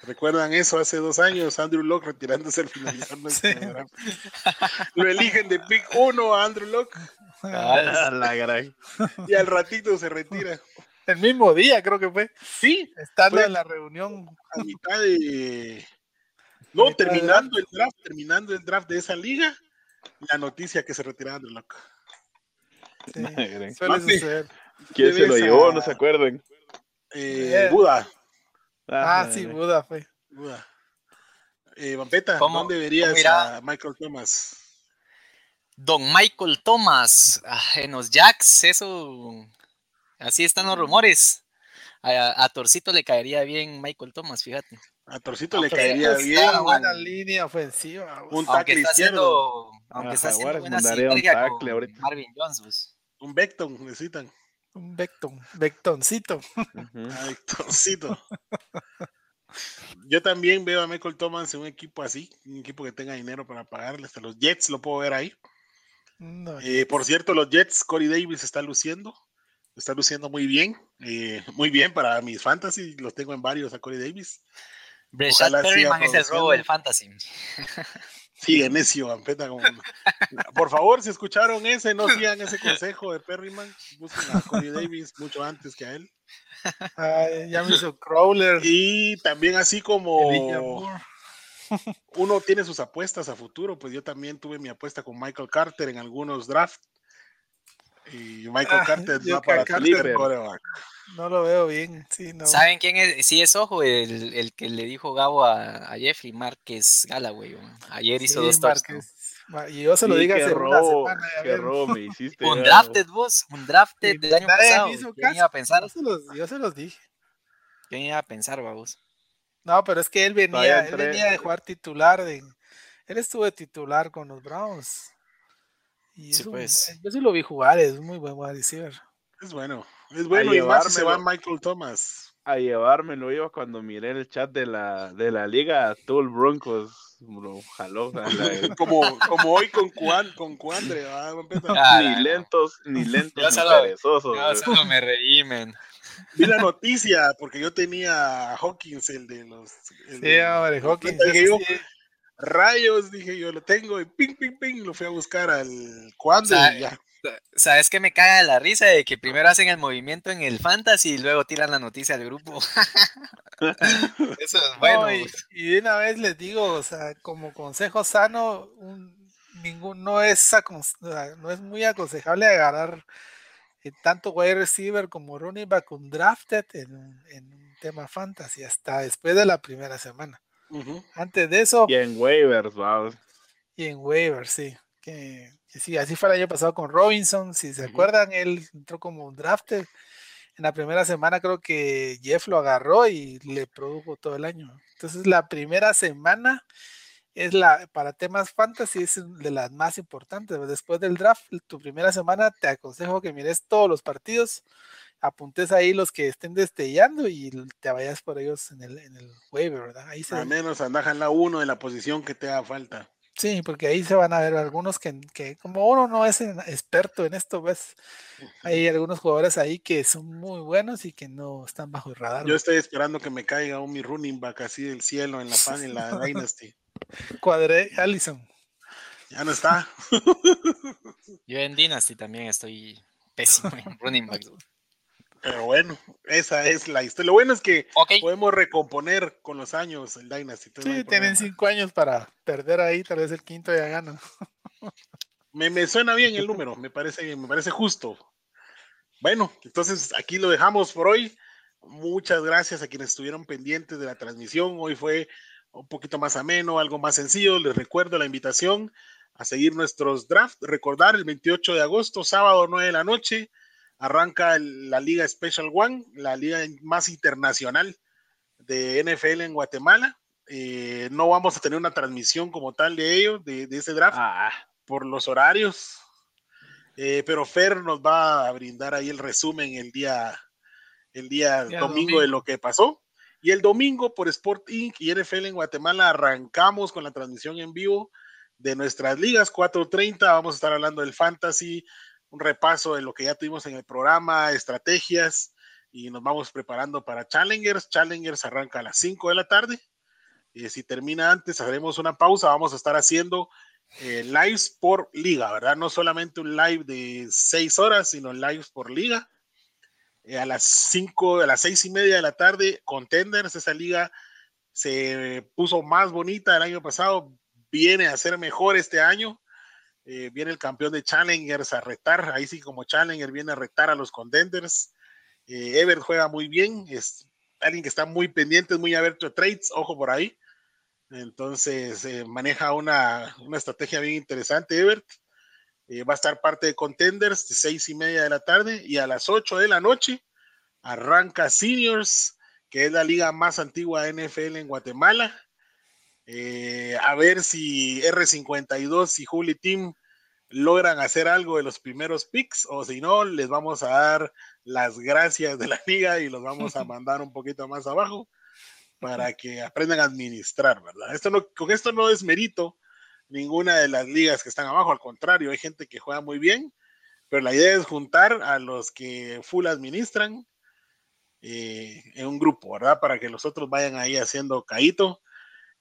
¿Recuerdan eso hace dos años? Andrew Locke retirándose al finalizar nuestro Sí. draft. Lo eligen de pick 1 a Andrew Locke A la gran. y al ratito se retira. El mismo día creo que fue. Sí, Estando Fue- en la reunión. a mitad de. No, mitad de terminando el draft, terminando el draft de esa liga, la noticia que se retiraba Andrew Locke. sí, suele suceder. ¿Quién se lo llevó? a- No se acuerdan. Eh. Buda. Ah, sí, Buda fue. Buda. Eh, Vampeta, ¿Cómo- ¿dónde verías a Michael Thomas? Don Michael Thomas ah, en los Jacks, eso. Así están los rumores. A, a Torcito le caería bien Michael Thomas, fíjate. A Torcito le Aunque caería Está bien una buena línea ofensiva. un. Aunque tackle está izquierdo, haciendo, aunque A está haciendo buena un tackle con ahorita. Marvin Jones. pues. un Beckton necesitan. Un Becton, Bectoncito. Ujú. A Bectoncito. Yo también veo a Michael Thomas en un equipo así, un equipo que tenga dinero para pagarle. Hasta los Jets lo puedo ver ahí. No, Eh, por cierto, los Jets, Corey Davis está luciendo. Está luciendo muy bien. eh, muy bien para mis fantasy. Los tengo en varios a Corey Davis. Breshad Perryman es el robo del fantasy. Sigue necio, Vampeta. como- Por favor, si escucharon ese, no sigan ese consejo de Perryman. Busquen a Corey Davis mucho antes que a él. ay, ya me hizo Crowler. Y también así como uno tiene sus apuestas a futuro, pues yo también tuve mi apuesta con Michael Carter en algunos drafts. Y Michael Ah, Carter va para Carter-. No lo veo bien. Sí, no. ¿Saben quién es? Sí, es ojo, el, el que le dijo Gabo a, a Jeffrey Márquez Galloway. weón. Ayer hizo Sí, dos touchdowns. Y yo se lo Sí, qué hace una robo, semana. ya qué robo me hiciste. Un drafted vos, un drafted del año pasado. ¿Quién caso. iba a pensar? Yo se los, yo se los dije. ¿Quién iba a pensar, vos? No, pero es que él venía, él venía de jugar titular. De, él estuvo de titular con los Browns. Y Sí, un- pues. yo sí lo vi jugar, es muy buen wide receiver. Es bueno, es bueno. Y más si se va. Michael Thomas. A llevármelo iba cuando miré el chat de la, de la liga. Todo el Broncos lo jaló. a la- Como, como hoy con Juan, con Cuandre. Ah, ni lentos, ni lentos, Yo ni solo- perezosos. No, solo me reí, man. Vi la noticia porque yo tenía a Hawkins, el de los. el Sí, de- hombre, Hawkins. Ese yo, sí, Rayos, dije yo, lo tengo y ping, ping, ping, lo fui a buscar al y ya. ¿Sabes qué me caga la risa? De que primero hacen el movimiento en el fantasy y luego tiran la noticia al grupo. Eso es bueno. No, y, y de una vez les digo, o sea, como consejo sano, un, ningún, no, es no es muy aconsejable agarrar eh, tanto wide receiver como running back un drafted en, en un tema fantasy hasta después de la primera semana. Ujú. Antes de eso, Y en waivers, vamos. y en waivers, sí. Que, que sí, así fue el año pasado con Robinson. Si se Ujú. acuerdan, él entró como un drafted. En la primera semana creo que Jeff lo agarró y le produjo todo el año. Entonces la primera semana es la, para temas fantasy, es de las más importantes. Después del draft, tu primera semana te aconsejo que mires todos los partidos, apuntes ahí los que estén destellando y te vayas por ellos en el, en el waiver, ¿verdad? Ahí se, Al menos andaja en la 1 en la posición que te haga falta. Sí, porque ahí se van a ver algunos que, que como uno no es en- experto en esto, ves, hay algunos jugadores ahí que son muy buenos y que no están bajo el radar. Yo estoy esperando que me caiga un mi running back así del cielo en la pan en la Dynasty. Cuadré Allison. Ya no está. Yo en Dynasty también estoy pésimo en running backs. Pero bueno, esa es la historia. Lo bueno es que podemos recomponer con los años el Dynasty. no Sí, tienen cinco años para perder ahí, tal vez el quinto ya gana. Me, me suena bien el número, me parece bien, me parece justo. Bueno, entonces aquí lo dejamos por hoy. Muchas gracias a quienes estuvieron pendientes de la transmisión. Hoy fue un poquito más ameno, algo más sencillo. Les recuerdo la invitación a seguir nuestros drafts. Recordar el 28 de agosto, sábado 9 de la noche, arranca la Liga Special One, la liga más internacional de NFL en Guatemala. Eh, no vamos a tener una transmisión como tal de ellos, de, ese draft, ah. por los horarios. Eh, pero Fer nos va a brindar ahí el resumen el día, el día domingo, de lo que pasó. Y el domingo por Sport Inc. y NFL en Guatemala arrancamos con la transmisión en vivo de nuestras ligas 4.30. Vamos a estar hablando del fantasy, un repaso de lo que ya tuvimos en el programa, estrategias y nos vamos preparando para Challengers. Challengers arranca a las 5 de la tarde. Y si termina antes, haremos una pausa. Vamos a estar haciendo eh, lives por liga, ¿verdad? No solamente un live de 6 horas, sino lives por liga. Eh, a las 5, a las 6 y media de la tarde, Contenders, esa liga se puso más bonita el año pasado, viene a ser mejor este año. Eh, viene el campeón de Challengers a retar, ahí sí como Challenger viene a retar a los contenders. Eh, Ever juega muy bien, es alguien que está muy pendiente, muy abierto a trades, ojo por ahí. Entonces eh, maneja una, una, estrategia bien interesante, Ebert. va a estar parte de Contenders de seis y media de la tarde y a las 8 de la noche arranca Seniors, que es la liga más antigua de NFL en Guatemala. Eh, a ver si R52 y Juli Team logran hacer algo de los primeros picks o si no, les vamos a dar las gracias de la liga y los vamos a mandar un poquito más abajo para que aprendan a administrar, ¿verdad? Esto no, con esto no es mérito ninguna de las ligas que están abajo, al contrario, hay gente que juega muy bien, pero la idea es juntar a los que full administran eh, en un grupo, ¿verdad? Para que los otros vayan ahí haciendo caíto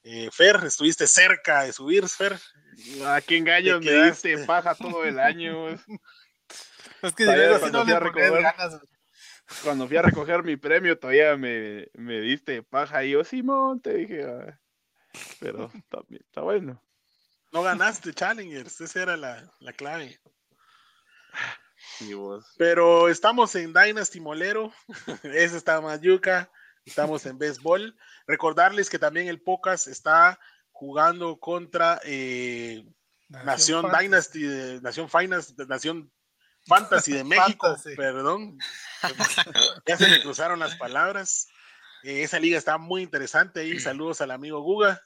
eh, Fer, estuviste cerca de subir, Fer. ¿A qué engaño me diste paja todo el año? es que cuando, fui a recoger, cuando fui a recoger mi premio todavía me, me diste paja y yo, Simón, te dije, ah, pero también está bueno. No ganaste Challengers, esa era la, la clave. Pero estamos en Dynasty Molero, ese está Mayuca, estamos en béisbol. Recordarles que también el Pocas está jugando contra eh, Nación, Dynasty, Nación Finance, Nación Fantasy de México, perdón. ya se me cruzaron las palabras. Eh, esa liga está muy interesante ahí. Saludos al amigo Guga.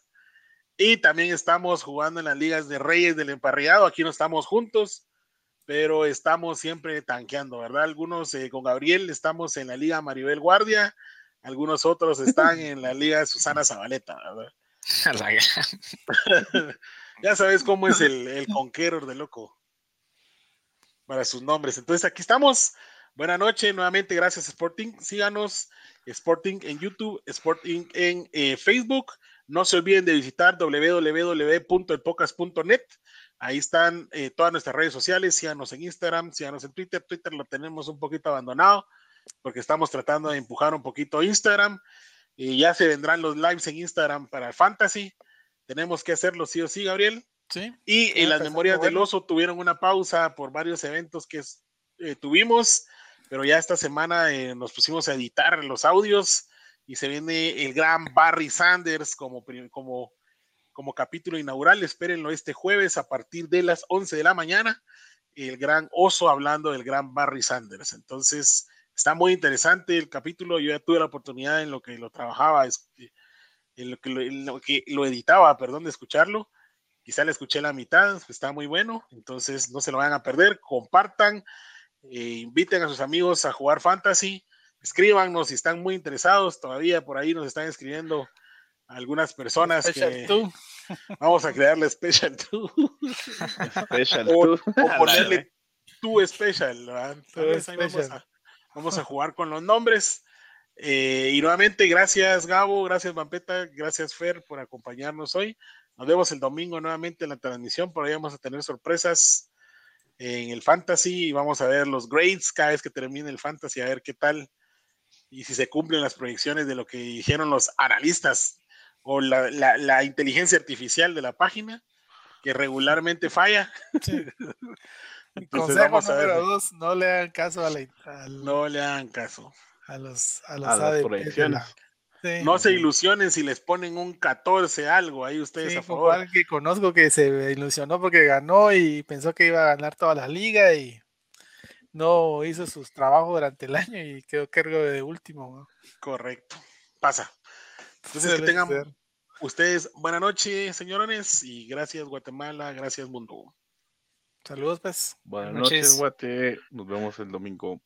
Y también estamos jugando en las ligas de Reyes del Emparrillado. Aquí no estamos juntos, pero estamos siempre tanqueando, ¿verdad? Algunos eh, con Gabriel estamos en la Liga Maribel Guardia, algunos otros están en la Liga de Susana Zabaleta, ¿verdad? ya sabes cómo es el, el conqueror de loco para sus nombres. Entonces aquí estamos. Buenas noches, nuevamente gracias Sporting. Síganos Sporting en YouTube, Sporting en eh, Facebook. No se olviden de visitar www.elpocas.net. Ahí están eh, todas nuestras redes sociales. Síganos en Instagram, síganos en Twitter. Twitter lo tenemos un poquito abandonado porque estamos tratando de empujar un poquito Instagram y ya se vendrán los lives en Instagram para el Fantasy. Tenemos que hacerlo sí o sí, Gabriel. Sí. Y en las memorias del oso tuvieron una pausa por varios eventos que eh, tuvimos, pero ya esta semana eh, nos pusimos a editar los audios y se viene el gran Barry Sanders como, como, como capítulo inaugural. Espérenlo este jueves a partir de las 11 de la mañana. El gran oso hablando del gran Barry Sanders. Entonces, está muy interesante el capítulo. Yo ya tuve la oportunidad en lo que lo trabajaba, en lo que lo, que lo editaba, perdón, de escucharlo. Quizá le escuché la mitad, está muy bueno. Entonces no se lo vayan a perder. Compartan, eh, inviten a sus amigos a jugar fantasy. Escríbanos si están muy interesados. Todavía por ahí nos están escribiendo algunas personas que vamos a crearle Special 2. Special o, o ponerle tu Special. vamos a Vamos a jugar con los nombres. Eh, y nuevamente, gracias Gabo, gracias Mampeta, gracias Fer por acompañarnos hoy. Nos vemos el domingo nuevamente en la transmisión, por ahí vamos a tener sorpresas en el fantasy y vamos a ver los grades cada vez que termine el fantasy, a ver qué tal y si se cumplen las proyecciones de lo que dijeron los analistas o la, inteligencia artificial de la página que regularmente falla. Consejo vamos a ver. número dos, no le hagan caso a, la, al- No le hagan caso. a los, a los A las proyecciones. Sí. No se ilusionen si les ponen un 14 algo ahí ustedes Sí, a favor. alguien que conozco que se ilusionó porque ganó y pensó que iba a ganar toda la liga y no hizo sus trabajos durante el año y quedó cargo de último. ¿no? Correcto. Pasa. Entonces que tengan ser. ustedes buena noche, señorones, y gracias Guatemala, gracias mundo. Saludos, pues. Buenas noches, Guate. Nos vemos el domingo.